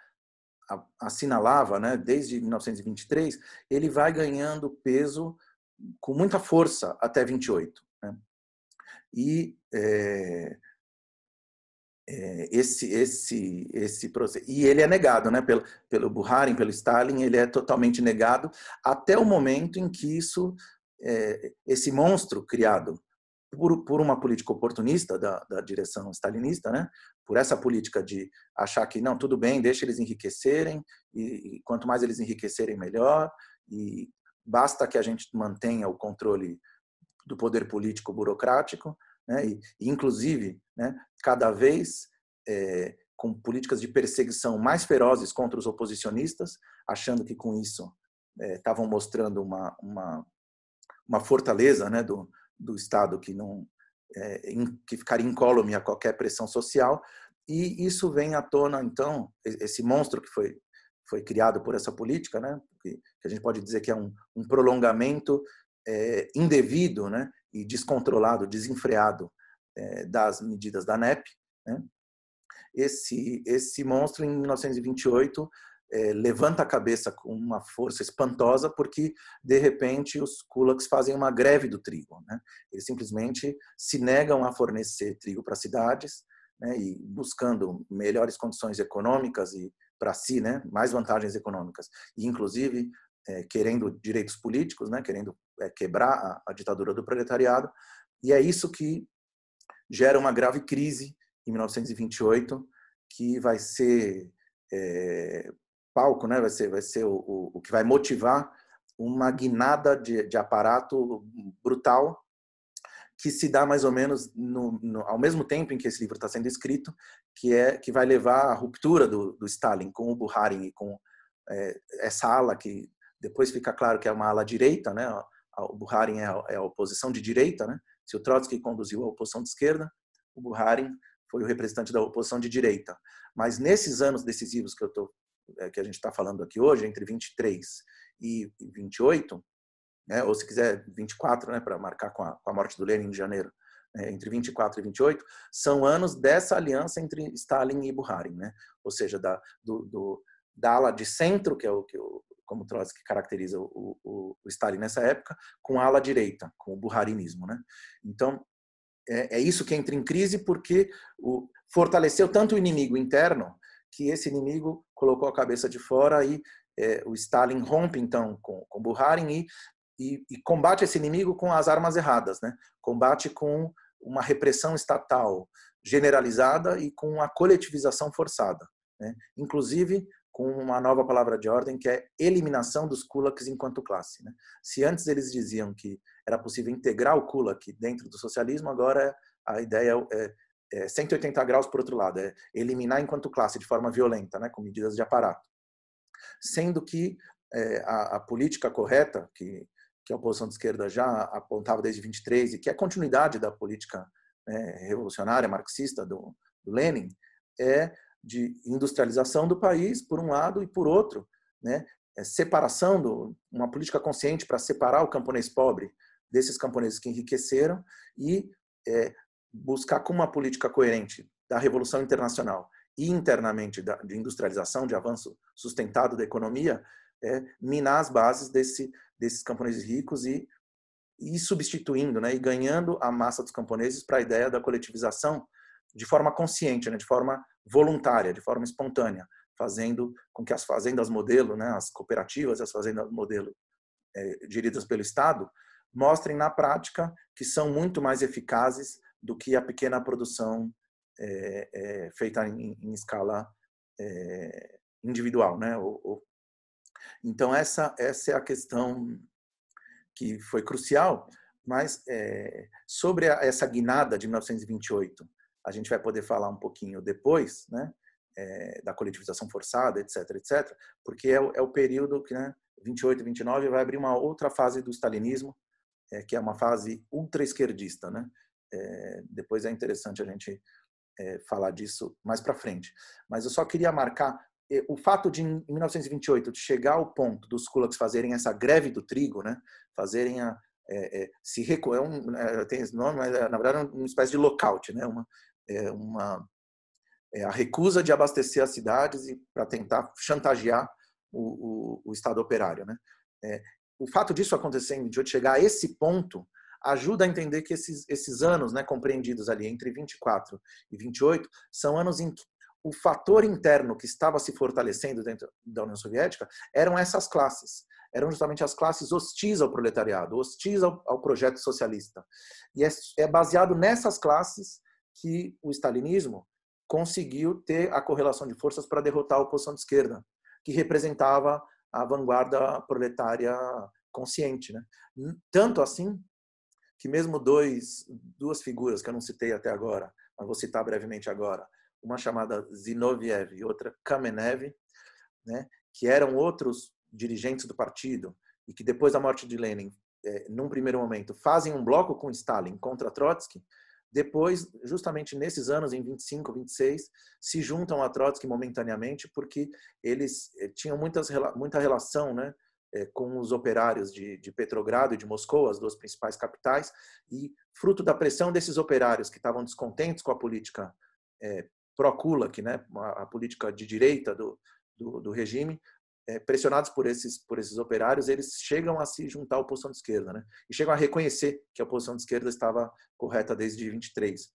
assinalava, né, desde 1923, ele vai ganhando peso com muita força até 28. Né? E é, é, esse esse esse processo e ele é negado, né, pelo pelo Buharin, pelo Stalin, ele é totalmente negado até o momento em que isso é, esse monstro criado por, por uma política oportunista da, da, direção stalinista, né? por essa política de achar que não, tudo bem, deixa eles enriquecerem, e, e quanto mais eles enriquecerem, melhor, e basta que a gente mantenha o controle do poder político burocrático, né? e, inclusive, né, cada vez é, com políticas de perseguição mais ferozes contra os oposicionistas, achando que com isso estavam é, mostrando uma, uma uma fortaleza né, do, do Estado que não é, que ficaria incólume a qualquer pressão social e isso vem à tona então esse monstro que foi foi criado por essa política né que a gente pode dizer que é um, um prolongamento é, indevido né e descontrolado desenfreado é, das medidas da NEP né? esse esse monstro em 1928 é, levanta a cabeça com uma força espantosa porque de repente os kulaks fazem uma greve do trigo, né? Eles simplesmente se negam a fornecer trigo para cidades, né? E buscando melhores condições econômicas e para si, né? Mais vantagens econômicas e inclusive é, querendo direitos políticos, né? Querendo quebrar a, ditadura do proletariado e é isso que gera uma grave crise em 1928 que vai ser é, palco, né? Vai ser, vai ser o, o, o que vai motivar uma guinada de, de, aparato brutal que se dá mais ou menos no, no, ao mesmo tempo em que esse livro está sendo escrito, que é que vai levar à ruptura do, do Stalin com o Bukharin e com é, essa ala que depois fica claro que é uma ala direita, né? O Bukharin é a, é a oposição de direita, né? Se o Trotsky conduziu a oposição de esquerda, o Bukharin foi o representante da oposição de direita. Mas nesses anos decisivos que eu estou é, que a gente está falando aqui hoje, entre 23 e 28, né, ou se quiser 24, né, para marcar com a, com a, morte do Lenin em janeiro, né, entre 24 e 28, são anos dessa aliança entre Stalin e Bukharin, né? ou seja, da, do, do, da ala de centro, que é o que o, como Trotsky caracteriza o, o, o, Stalin nessa época, com a ala direita, com o Buharinismo. Né? Então, é, é isso que entra em crise porque o, fortaleceu tanto o inimigo interno que esse inimigo colocou a cabeça de fora e é, o Stalin rompe então com, com Bukharin e, e, e, combate esse inimigo com as armas erradas, né? Combate com uma repressão estatal generalizada e com a coletivização forçada, né? Inclusive com uma nova palavra de ordem que é eliminação dos kulaks enquanto classe. Né? Se antes eles diziam que era possível integrar o kulak dentro do socialismo, agora a ideia é é, 180 graus por outro lado, é eliminar enquanto classe de forma violenta, né, com medidas de aparato. Sendo que é, a, a, política correta, que, que a oposição de esquerda já apontava desde 23 e que é continuidade da política né, revolucionária marxista do, do, Lenin, é de industrialização do país, por um lado, e por outro, né, é separação, do, uma política consciente para separar o camponês pobre desses camponeses que enriqueceram e é, buscar com uma política coerente da revolução internacional e internamente de industrialização, de avanço sustentado da economia, é minar as bases desse, desses camponeses ricos e, e substituindo, né, e ganhando a massa dos camponeses para a ideia da coletivização de forma consciente, né, de forma voluntária, de forma espontânea, fazendo com que as fazendas modelo, né, as cooperativas, as fazendas modelo é, geridas pelo Estado, mostrem na prática que são muito mais eficazes do que a pequena produção é, é, feita em, em escala individual, né? então essa essa é a questão que foi crucial, mas sobre a, essa guinada de 1928, a gente vai poder falar um pouquinho depois, né? É, da coletivização forçada, etc, etc, porque é é o período que, né, 28 e 29 vai abrir uma outra fase do stalinismo, é, que é uma fase ultra-esquerdista, né? É, depois é interessante a gente é, falar disso mais para frente. Mas eu só queria marcar é, o fato de, em 1928, de chegar ao ponto dos kulaks fazerem essa greve do trigo, né? fazerem a. É, é, se recu é um, tem esse nome, mas na verdade é uma espécie de lockout, né? uma, uma, a recusa de abastecer as cidades e para tentar chantagear o, o, o, Estado operário. Né? o fato disso acontecer em 28, chegar a esse ponto, ajuda a entender que esses, esses anos né, compreendidos ali entre 24 e 28 são anos em que o fator interno que estava se fortalecendo dentro da União Soviética eram essas classes. Eram justamente as classes hostis ao proletariado, hostis ao, ao projeto socialista. E é, é baseado nessas classes que o stalinismo conseguiu ter a correlação de forças para derrotar a oposição de esquerda, que representava a vanguarda proletária consciente. Né? Tanto assim que mesmo dois, duas figuras que eu não citei até agora, mas vou citar brevemente agora, uma chamada Zinoviev e outra Kamenev, né, que eram outros dirigentes do partido e que depois da morte de Lenin, é, num primeiro momento, fazem um bloco com Stalin contra Trotsky, depois, justamente nesses anos, em 25, 26, se juntam a Trotsky momentaneamente porque eles é, tinham muitas, muita relação, né, é, com os operários de, de, Petrogrado e de Moscou, as duas principais capitais, e fruto da pressão desses operários que estavam descontentes com a política é, pró-Kulak, né, a, política de direita do, do, do regime, é, pressionados por esses, por esses operários, eles chegam a se juntar à oposição de esquerda, né, e chegam a reconhecer que a oposição de esquerda estava correta desde 23.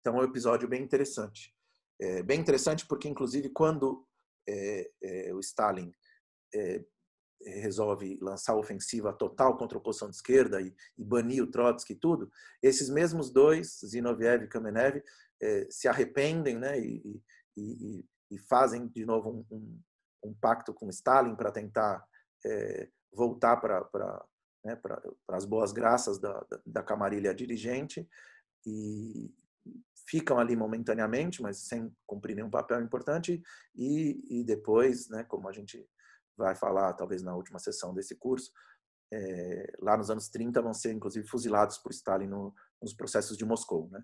Então é um episódio bem interessante. É, bem interessante porque, inclusive, quando é, é o Stalin é, resolve lançar a ofensiva total contra a oposição de esquerda e, e banir o Trotsky e tudo, esses mesmos dois, Zinoviev e Kamenev, eh, se arrependem né, e, e, e, fazem de novo um, um pacto com Stalin para tentar eh, voltar para né, as boas graças da, da, camarilha dirigente e ficam ali momentaneamente, mas sem cumprir nenhum papel importante e, e depois, né, como a gente vai falar, talvez na última sessão desse curso, é, lá nos anos 30 vão ser inclusive fuzilados por Stalin no, nos processos de Moscou. Né?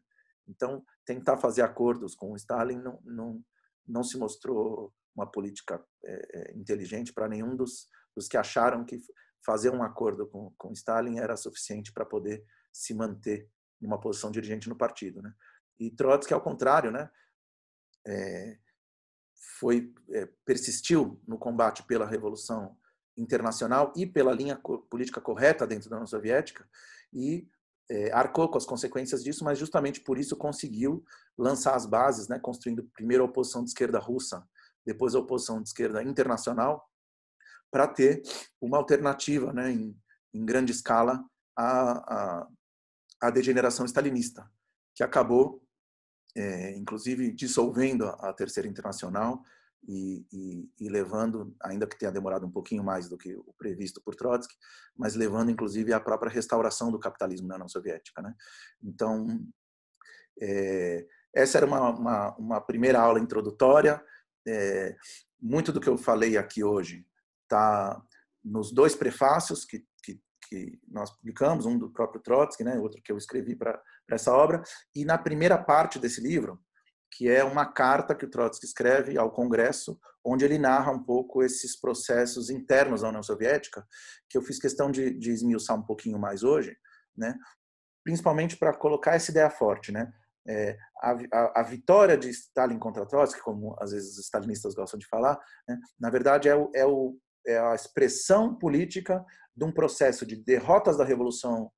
Então, tentar fazer acordos com Stalin não, não, não se mostrou uma política é, inteligente para nenhum dos, dos que acharam que fazer um acordo com, com Stalin era suficiente para poder se manter numa posição dirigente no partido. Né? E Trotsky, ao contrário, né? É, foi é, persistiu no combate pela revolução internacional e pela linha política correta dentro da União Soviética e é, arcou com as consequências disso, mas justamente por isso conseguiu lançar as bases, né, construindo primeiro a oposição de esquerda russa, depois a oposição de esquerda internacional, para ter uma alternativa, né, em, em grande escala, à, à, à degeneração stalinista, que acabou é, inclusive dissolvendo a, Terceira Internacional e, e, e, levando, ainda que tenha demorado um pouquinho mais do que o previsto por Trotsky, mas levando inclusive à própria restauração do capitalismo na União Soviética. Né? Então, é, essa era uma, uma, uma, primeira aula introdutória. É, muito do que eu falei aqui hoje está nos dois prefácios que, que, que, nós publicamos, um do próprio Trotsky, né, outro que eu escrevi para essa obra. E na primeira parte desse livro, que é uma carta que o Trotsky escreve ao Congresso, onde ele narra um pouco esses processos internos da União Soviética, que eu fiz questão de, de esmiuçar um pouquinho mais hoje, né? principalmente para colocar essa ideia forte. Né? É, a, a, a, vitória de Stalin contra Trotsky, como às vezes os stalinistas gostam de falar, né, na verdade é, o, é, o, é, a expressão política de um processo de derrotas da Revolução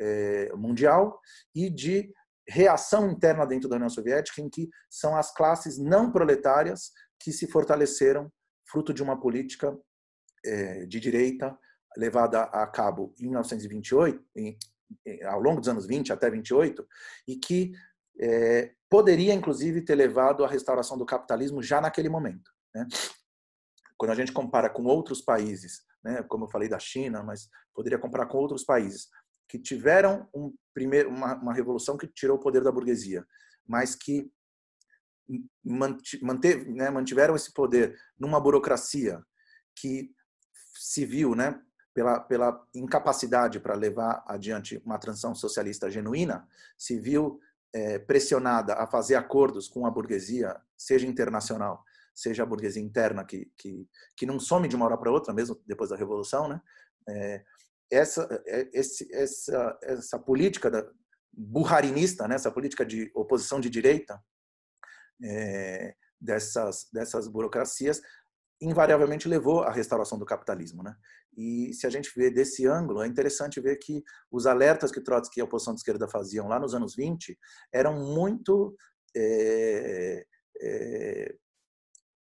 é, Mundial e de reação interna dentro da União Soviética, em que são as classes não proletárias que se fortaleceram fruto de uma política é, de direita levada a cabo em 1928, em, ao longo dos anos 20 até 28, e que é, poderia, inclusive, ter levado à restauração do capitalismo já naquele momento. Né? Quando a gente compara com outros países, né, como eu falei da China, mas poderia comparar com outros países que tiveram um primeiro, uma, uma revolução que tirou o poder da burguesia, mas que manteve, né, mantiveram esse poder numa burocracia que se viu, né, pela, pela incapacidade para levar adiante uma transição socialista genuína, se viu é, pressionada a fazer acordos com a burguesia, seja internacional, seja a burguesia interna, que, que, que não some de uma hora para outra, mesmo depois da Revolução, né? É, essa, é, esse, essa, essa política da, burrarinista, né? essa política de oposição de direita é, dessas, dessas burocracias, invariavelmente levou à restauração do capitalismo. Né? E se a gente vê desse ângulo, é interessante ver que os alertas que Trotsky e a oposição de esquerda faziam lá nos anos 20 eram muito. É, é,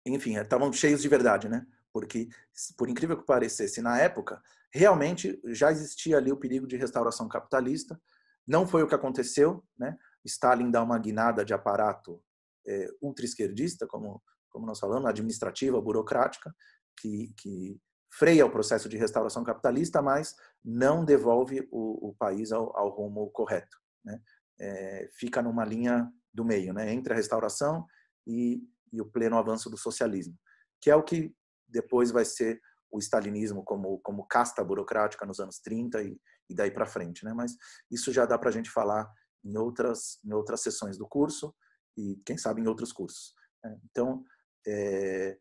enfim, estavam cheios de verdade, né? Porque, por incrível que parecesse, na época, realmente já existia ali o perigo de restauração capitalista. Não foi o que aconteceu, né? Stalin dá uma guinada de aparato é, ultra-esquerdista, como, como nós falamos, administrativa, burocrática, que, que freia o processo de restauração capitalista, mas não devolve o, o país ao, ao, rumo correto. Né? É, fica numa linha do meio, né? entre a restauração e, e, o pleno avanço do socialismo, que é o que depois vai ser o stalinismo como, como casta burocrática nos anos 30 e, e daí para frente. Né? Mas isso já dá para a gente falar em outras, em outras sessões do curso e, quem sabe, em outros cursos. Né? Então, é,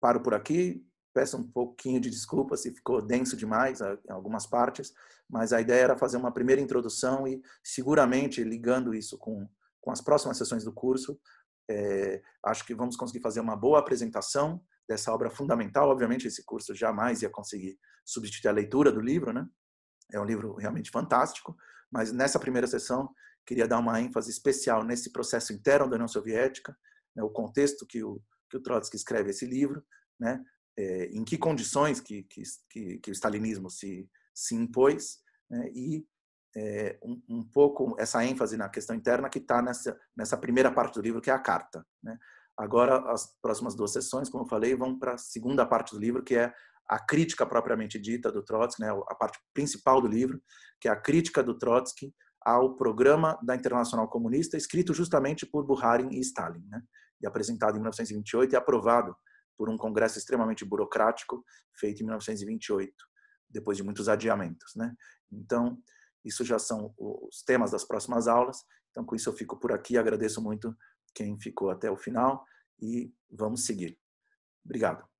paro por aqui, Peço um pouquinho de desculpa se ficou denso demais em algumas partes, mas a ideia era fazer uma primeira introdução e, seguramente, ligando isso com, com as próximas sessões do curso, é, acho que vamos conseguir fazer uma boa apresentação dessa obra fundamental. Obviamente, esse curso jamais ia conseguir substituir a leitura do livro, né? É um livro realmente fantástico, mas nessa primeira sessão queria dar uma ênfase especial nesse processo interno da União Soviética, né, o contexto que o, que o Trotsky escreve esse livro, né, é, em que condições que, que, que, o stalinismo se, se impôs né, e é, um, um, pouco essa ênfase na questão interna que está nessa, nessa primeira parte do livro, que é a carta. Né. Agora, as próximas duas sessões, como eu falei, vão para a segunda parte do livro, que é a crítica propriamente dita do Trotsky, né, a parte principal do livro, que é a crítica do Trotsky ao programa da Internacional Comunista, escrito justamente por Bukharin e Stalin, né, e apresentado em 1928 e aprovado por um congresso extremamente burocrático feito em 1928, depois de muitos adiamentos, né? Então, isso já são os temas das próximas aulas. Então, com isso eu fico por aqui, agradeço muito quem ficou até o final e vamos seguir. Obrigado.